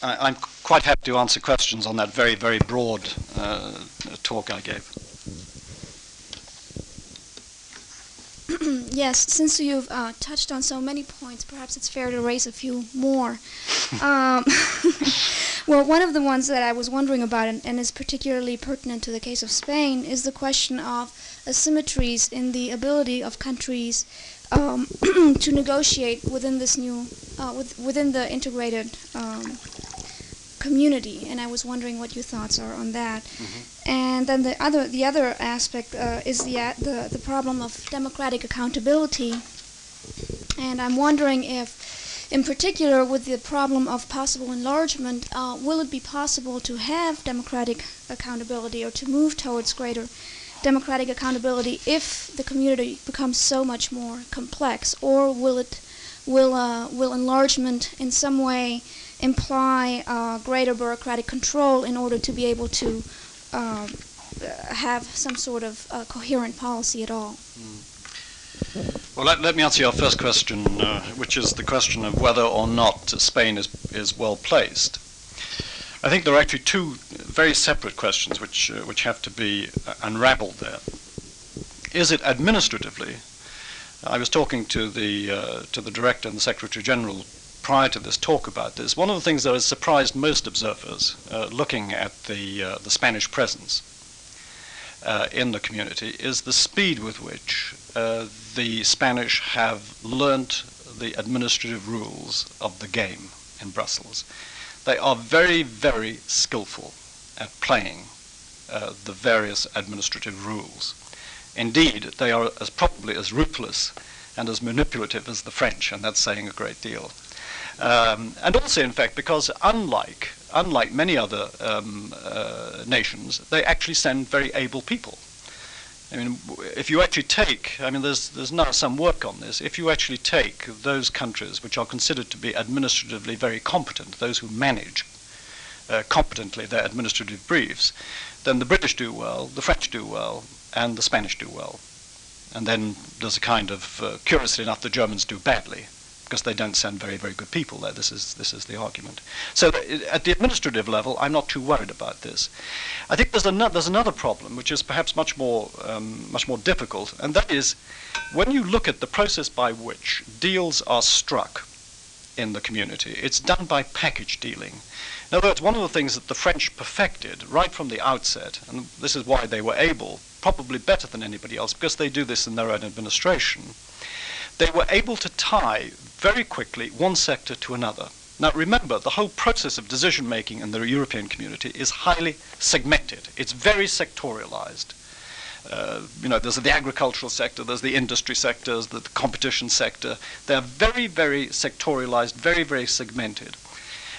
I, am quite happy to answer questions on that very, very broad uh, talk I gave. Yes, since you've uh, touched on so many points, perhaps it's fair to raise a few more. um, (laughs) well, one of the ones that I was wondering about, and, and, is particularly pertinent to the case of Spain, is the question of asymmetries in the ability of countries um, (clears throat) to negotiate within this new, uh, with, within the integrated um, community, and I was wondering what your thoughts are on that. Mm-hmm. And then the other the other aspect uh, is the, the the problem of democratic accountability, and I'm wondering if, in particular, with the problem of possible enlargement, uh, will it be possible to have democratic accountability or to move towards greater democratic accountability if the community becomes so much more complex, or will it will uh, will enlargement in some way imply uh, greater bureaucratic control in order to be able to uh, have some sort of uh, coherent policy at all. Mm. Well, let, let, me answer your first question, uh, which is the question of whether or not Spain is, is well placed. I think there are actually two very separate questions which, uh, which have to be uh, unraveled there. Is it administratively? I was talking to the, to the director and the secretary general prior to this talk about this, one of the things that has surprised most observers uh, looking at the, uh, the Spanish presence uh, in the community is the speed with which uh, the Spanish have learnt the administrative rules of the game in Brussels. They are very, very skillful at playing uh, the various administrative rules. Indeed, they are as probably as ruthless and as manipulative as the French, and that's saying a great deal. Um, and also, in fact, because unlike unlike many other um, uh, nations, they actually send very able people. I mean, if you actually take, I mean, there's there's now some work on this. If you actually take those countries which are considered to be administratively very competent, those who manage uh, competently their administrative briefs, then the British do well, the French do well, and the Spanish do well. And then there's a kind of, uh, curiously enough, the Germans do badly because they don't send very, very good people there. This is, this is the argument. So at the administrative level, I'm not too worried about this. I think there's, another, there's another problem, which is perhaps much more, um, much more difficult, and that is when you look at the process by which deals are struck in the community, it's done by package dealing. In other words, one of the things that the French perfected right from the outset, and this is why they were able, probably better than anybody else, because they do this in their own administration, they were able to tie very quickly one sector to another. Now remember, the whole process of decision making in the European community is highly segmented. It's very sectorialized. Uh, you know, there's the agricultural sector, there's the industry sectors, the, the competition sector. They're very, very sectorialized, very, very segmented.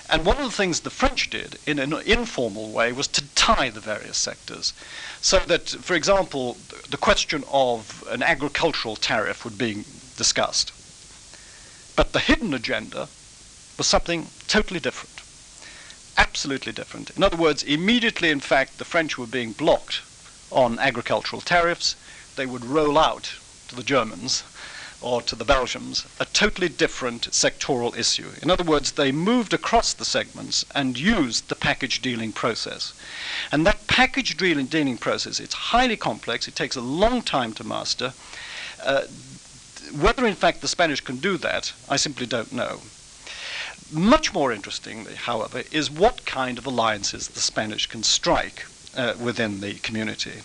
And one of the things the French did in an informal way was to tie the various sectors. So that, for example, the question of an agricultural tariff would be discussed. But the hidden agenda was something totally different. Absolutely different. In other words, immediately, in fact, the French were being blocked on agricultural tariffs, they would roll out to the Germans or to the Belgians a totally different sectoral issue. In other words, they moved across the segments and used the package dealing process. And that package dealing, process, it's highly complex, it takes a long time to master. Uh, whether, in fact, the Spanish can do that, I simply don't know. Much more interestingly, however, is what kind of alliances the Spanish can strike uh, within the community.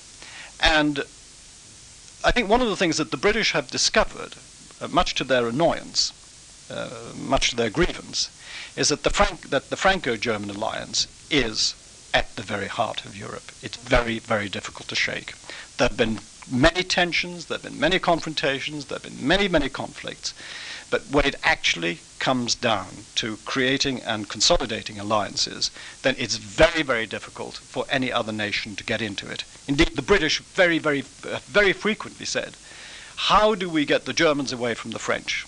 And I think one of the things that the British have discovered, uh, much to their annoyance, uh, much to their grievance, is that the, Frank- that the Franco-German alliance is at the very heart of Europe. It's very, very difficult to shake. There have been many tensions, there have been many confrontations, there have been many, many conflicts. But when it actually comes down to creating and consolidating alliances, then it's very, very difficult for any other nation to get into it. Indeed, the British very, very, uh, very frequently said, how do we get the Germans away from the French?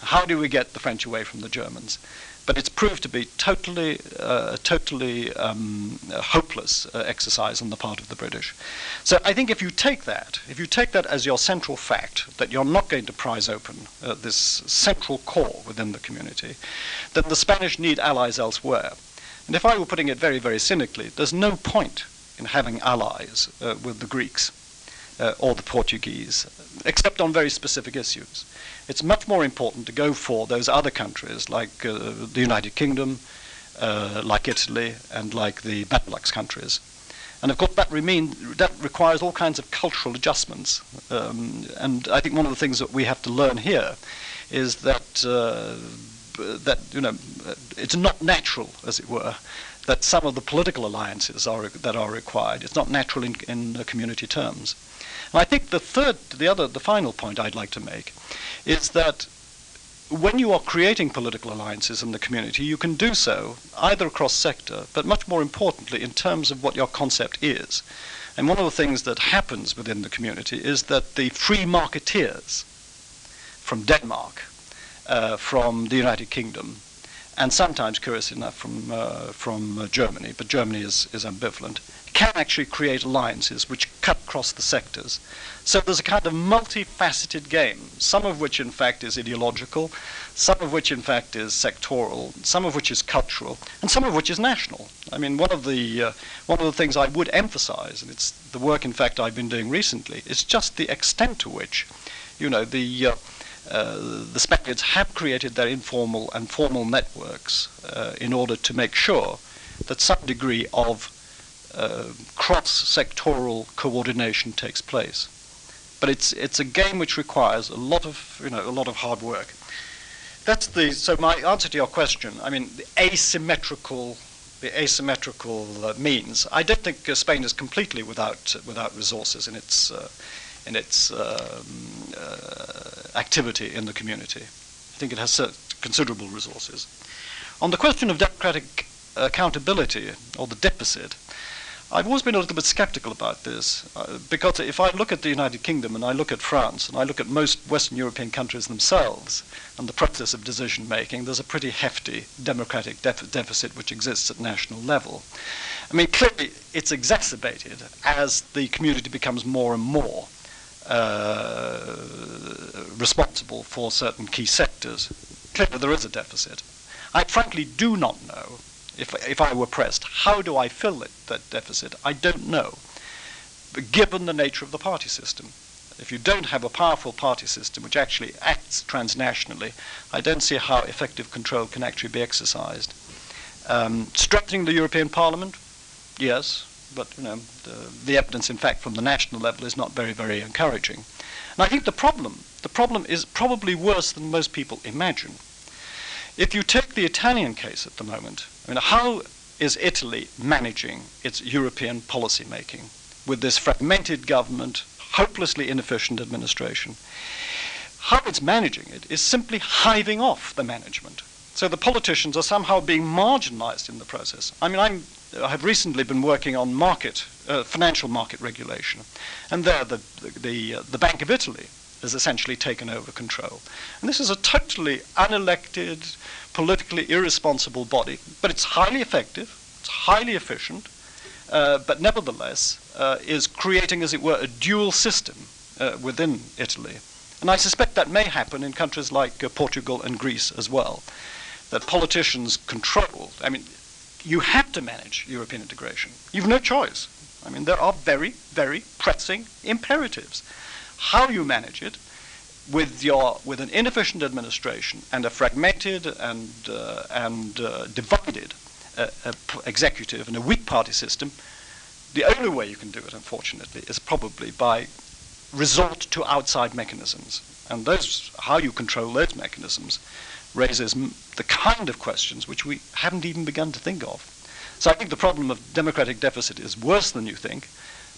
How do we get the French away from the Germans? But it's proved to be totally, uh, totally um, hopeless uh, exercise on the part of the British. So I think if you take that, if you take that as your central fact, that you're not going to prize open uh, this central core within the community, then the Spanish need allies elsewhere. And if I were putting it very, very cynically, there's no point in having allies uh, with the Greeks uh, or the Portuguese, except on very specific issues. It's much more important to go for those other countries like uh, the United Kingdom, uh, like Italy, and like the Benelux countries. And of course, that, remain, that requires all kinds of cultural adjustments. Um, and I think one of the things that we have to learn here is that, uh, that you know, it's not natural, as it were, that some of the political alliances are, that are required. It's not natural in, in community terms. I think the third, the other, the final point I'd like to make is that when you are creating political alliances in the community, you can do so either across sector, but much more importantly in terms of what your concept is. And one of the things that happens within the community is that the free marketeers from Denmark, uh, from the United Kingdom, and sometimes, curiously enough, from, uh, from uh, Germany, but Germany is, is ambivalent, can actually create alliances which cut across the sectors. So there's a kind of multifaceted game, some of which, in fact, is ideological, some of which, in fact, is sectoral, some of which is cultural, and some of which is national. I mean, one of the uh, one of the things I would emphasize, and it's the work, in fact, I've been doing recently, is just the extent to which, you know, the uh, uh, the Spaniards have created their informal and formal networks uh, in order to make sure that some degree of uh, cross-sectoral coordination takes place. But it's it's a game which requires a lot of you know a lot of hard work. That's the so my answer to your question. I mean the asymmetrical the asymmetrical uh, means. I don't think uh, Spain is completely without without resources in its uh, in its um, uh, activity in the community. I think it has considerable resources. On the question of democratic accountability or the deficit, I've always been a little bit skeptical about this uh, because if I look at the United Kingdom and I look at France and I look at most Western European countries themselves and the process of decision making, there's a pretty hefty democratic def- deficit which exists at national level. I mean, clearly it's exacerbated as the community becomes more and more uh, responsible for certain key sectors. Clearly there is a deficit. I frankly do not know if, if I were pressed, how do I fill it, that deficit? I don't know, but given the nature of the party system. If you don't have a powerful party system which actually acts transnationally, I don't see how effective control can actually be exercised. Um, strengthening the European Parliament, yes, but you know the, the evidence, in fact, from the national level is not very, very encouraging. And I think the problem, the problem is probably worse than most people imagine. If you take the Italian case at the moment, I mean, how is Italy managing its European policy making with this fragmented government, hopelessly inefficient administration? How it's managing it is simply hiving off the management. So the politicians are somehow being marginalized in the process. I mean, I'm, I have recently been working on market, uh, financial market regulation, and there the, the, the, uh, the Bank of Italy has essentially taken over control. And this is a totally unelected, politically irresponsible body, but it's highly effective, it's highly efficient, uh, but nevertheless uh, is creating, as it were, a dual system uh, within Italy. And I suspect that may happen in countries like uh, Portugal and Greece as well, that politicians control. I mean, you have to manage European integration. You've no choice. I mean, there are very, very pressing imperatives. How you manage it with your with an inefficient administration and a fragmented and uh, and uh, divided uh, executive and a weak party system, the only way you can do it, unfortunately, is probably by resort to outside mechanisms. And those how you control those mechanisms raises the kind of questions which we haven't even begun to think of. So I think the problem of democratic deficit is worse than you think,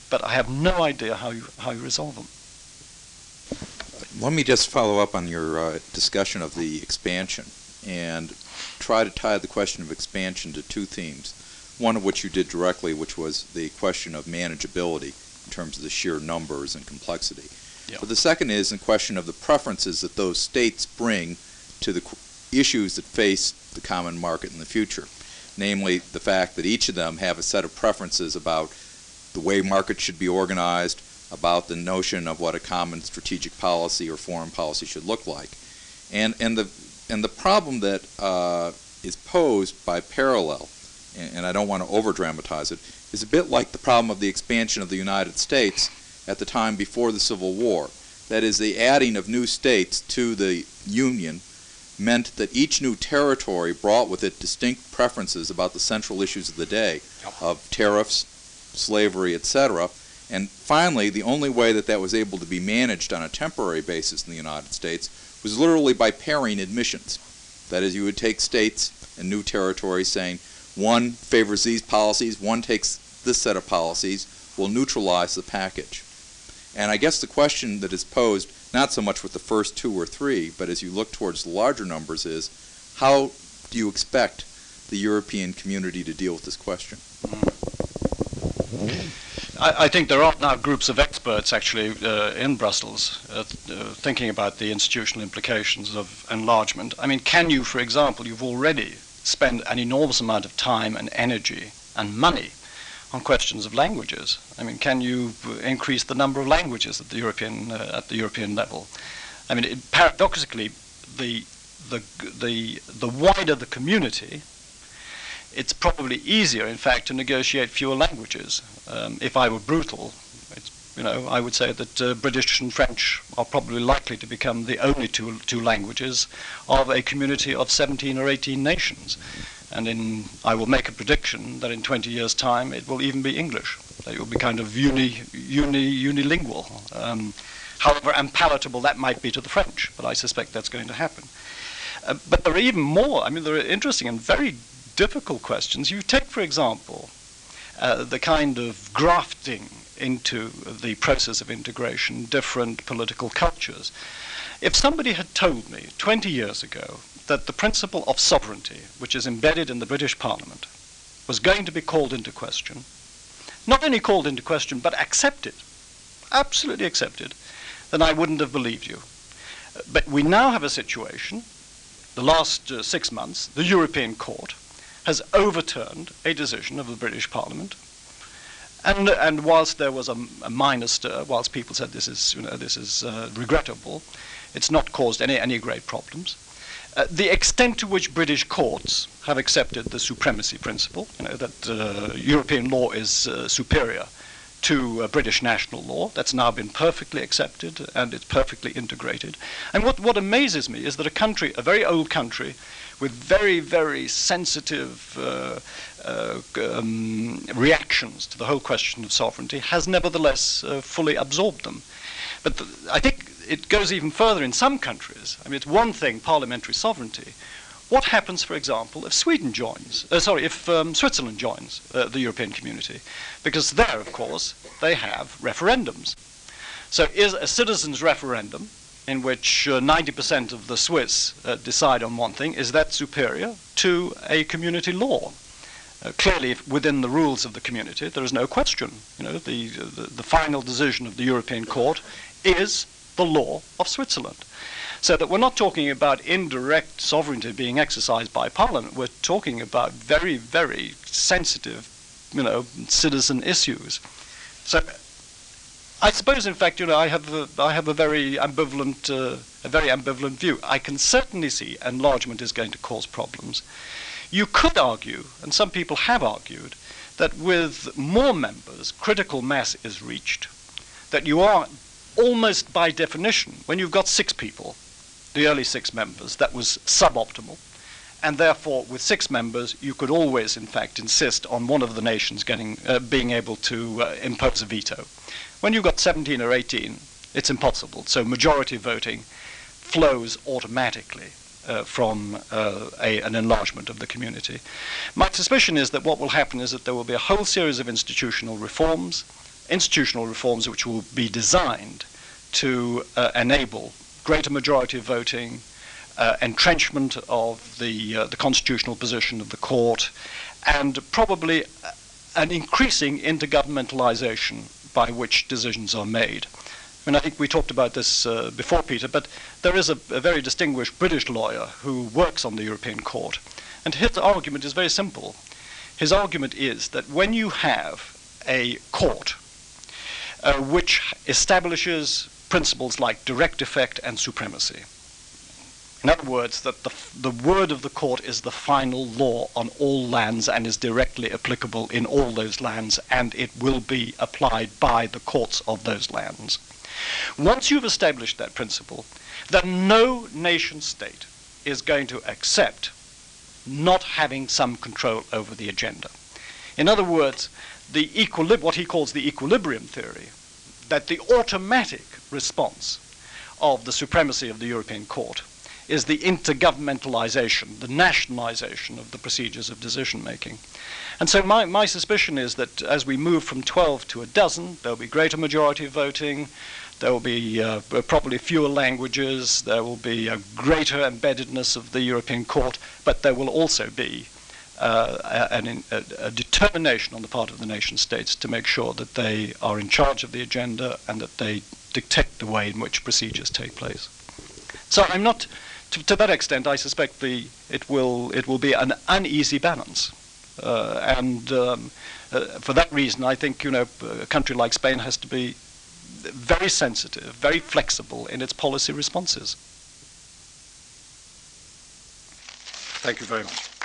but I have no idea how you how you resolve them. Let me just follow up on your uh, discussion of the expansion and try to tie the question of expansion to two themes. One of which you did directly, which was the question of manageability in terms of the sheer numbers and complexity. But the second is a question of the preferences that those states bring to the qu- issues that face the common market in the future. Namely, the fact that each of them have a set of preferences about the way markets should be organized, about the notion of what a common strategic policy or foreign policy should look like. And, and, the, and the problem that uh, is posed by parallel, and, and I don't want to over dramatize it, is a bit like the problem of the expansion of the United States at the time before the Civil War. That is, the adding of new states to the Union meant that each new territory brought with it distinct preferences about the central issues of the day, of tariffs, slavery, etc. And finally, the only way that that was able to be managed on a temporary basis in the United States was literally by pairing admissions. That is, you would take states and new territories saying, one favors these policies, one takes this set of policies, will neutralize the package. And I guess the question that is posed, not so much with the first two or three, but as you look towards the larger numbers, is how do you expect the European community to deal with this question? Mm. I, I think there are now groups of experts actually uh, in Brussels uh, uh, thinking about the institutional implications of enlargement. I mean, can you, for example, you've already spent an enormous amount of time and energy and money on questions of languages. I mean, can you uh, increase the number of languages at the European uh, at the European level? I mean, it, paradoxically, the the the the wider the community, it's probably easier, in fact, to negotiate fewer languages. Um, if I were brutal, you know, I would say that uh, British and French are probably likely to become the only two, two languages of a community of 17 or 18 nations. And in, I will make a prediction that in 20 years' time it will even be English. That it will be kind of uni, uni, unilingual. Um, however unpalatable that might be to the French, but I suspect that's going to happen. Uh, but there are even more. I mean, there are interesting and very difficult questions. You take, for example, uh, the kind of grafting into the process of integration different political cultures. If somebody had told me 20 years ago that the principle of sovereignty, which is embedded in the British Parliament, was going to be called into question, not only called into question, but accepted, absolutely accepted, then I wouldn't have believed you. But we now have a situation, the last uh, six months, the European Court has overturned a decision of the British Parliament. And, and whilst there was a, a minor stir, whilst people said this is, you know, this is uh, regrettable, it's not caused any, any great problems. Uh, the extent to which British courts have accepted the supremacy principle, you know, that uh, European law is uh, superior to uh, British national law, that's now been perfectly accepted and it's perfectly integrated. And what, what amazes me is that a country, a very old country, with very, very sensitive uh, uh, um, reactions to the whole question of sovereignty, has nevertheless uh, fully absorbed them. But th- I think it goes even further in some countries. I mean, it's one thing, parliamentary sovereignty. What happens, for example, if Sweden joins, uh, sorry, if um, Switzerland joins uh, the European community? Because there, of course, they have referendums. So is a citizens' referendum in which uh, 90% of the Swiss uh, decide on one thing, is that superior to a community law? Uh, clearly, within the rules of the community, there is no question. You know, the, the, the final decision of the European Court is the law of Switzerland. So that we're not talking about indirect sovereignty being exercised by Parliament. We're talking about very, very sensitive, you know, citizen issues. So I suppose, in fact, you know, I have a, I have a very ambivalent, uh, a very ambivalent view. I can certainly see enlargement is going to cause problems. You could argue, and some people have argued, that with more members, critical mass is reached. That you are almost by definition, when you've got six people, the early six members, that was suboptimal. And therefore, with six members, you could always, in fact, insist on one of the nations getting, uh, being able to uh, impose a veto. When you've got 17 or 18, it's impossible. So majority voting flows automatically uh, from uh, a, an enlargement of the community. My suspicion is that what will happen is that there will be a whole series of institutional reforms, institutional reforms which will be designed to uh, enable greater majority voting, uh, entrenchment of the, uh, the constitutional position of the court, and probably an increasing intergovernmentalization by which decisions are made. Mean, I think we talked about this uh, before, Peter, but there is a, a very distinguished British lawyer who works on the European Court, and his argument is very simple. His argument is that when you have a court uh, which establishes principles like direct effect and supremacy, in other words, that the, the word of the court is the final law on all lands and is directly applicable in all those lands, and it will be applied by the courts of those lands. Once you've established that principle, then no nation state is going to accept not having some control over the agenda. In other words, the equilib- what he calls the equilibrium theory, that the automatic response of the supremacy of the European Court is the intergovernmentalization, the nationalization of the procedures of decision making. And so my, my suspicion is that as we move from 12 to a dozen, there'll be greater majority voting, there will be uh, probably fewer languages, there will be a greater embeddedness of the European Court, but there will also be uh, a, a, determination on the part of the nation states to make sure that they are in charge of the agenda and that they dictate the way in which procedures take place. So I'm not, to, to that extent, I suspect the, it, will, it will be an uneasy balance. Uh, and um, uh, for that reason, I think you know, a country like Spain has to be very sensitive, very flexible in its policy responses. Thank you very much.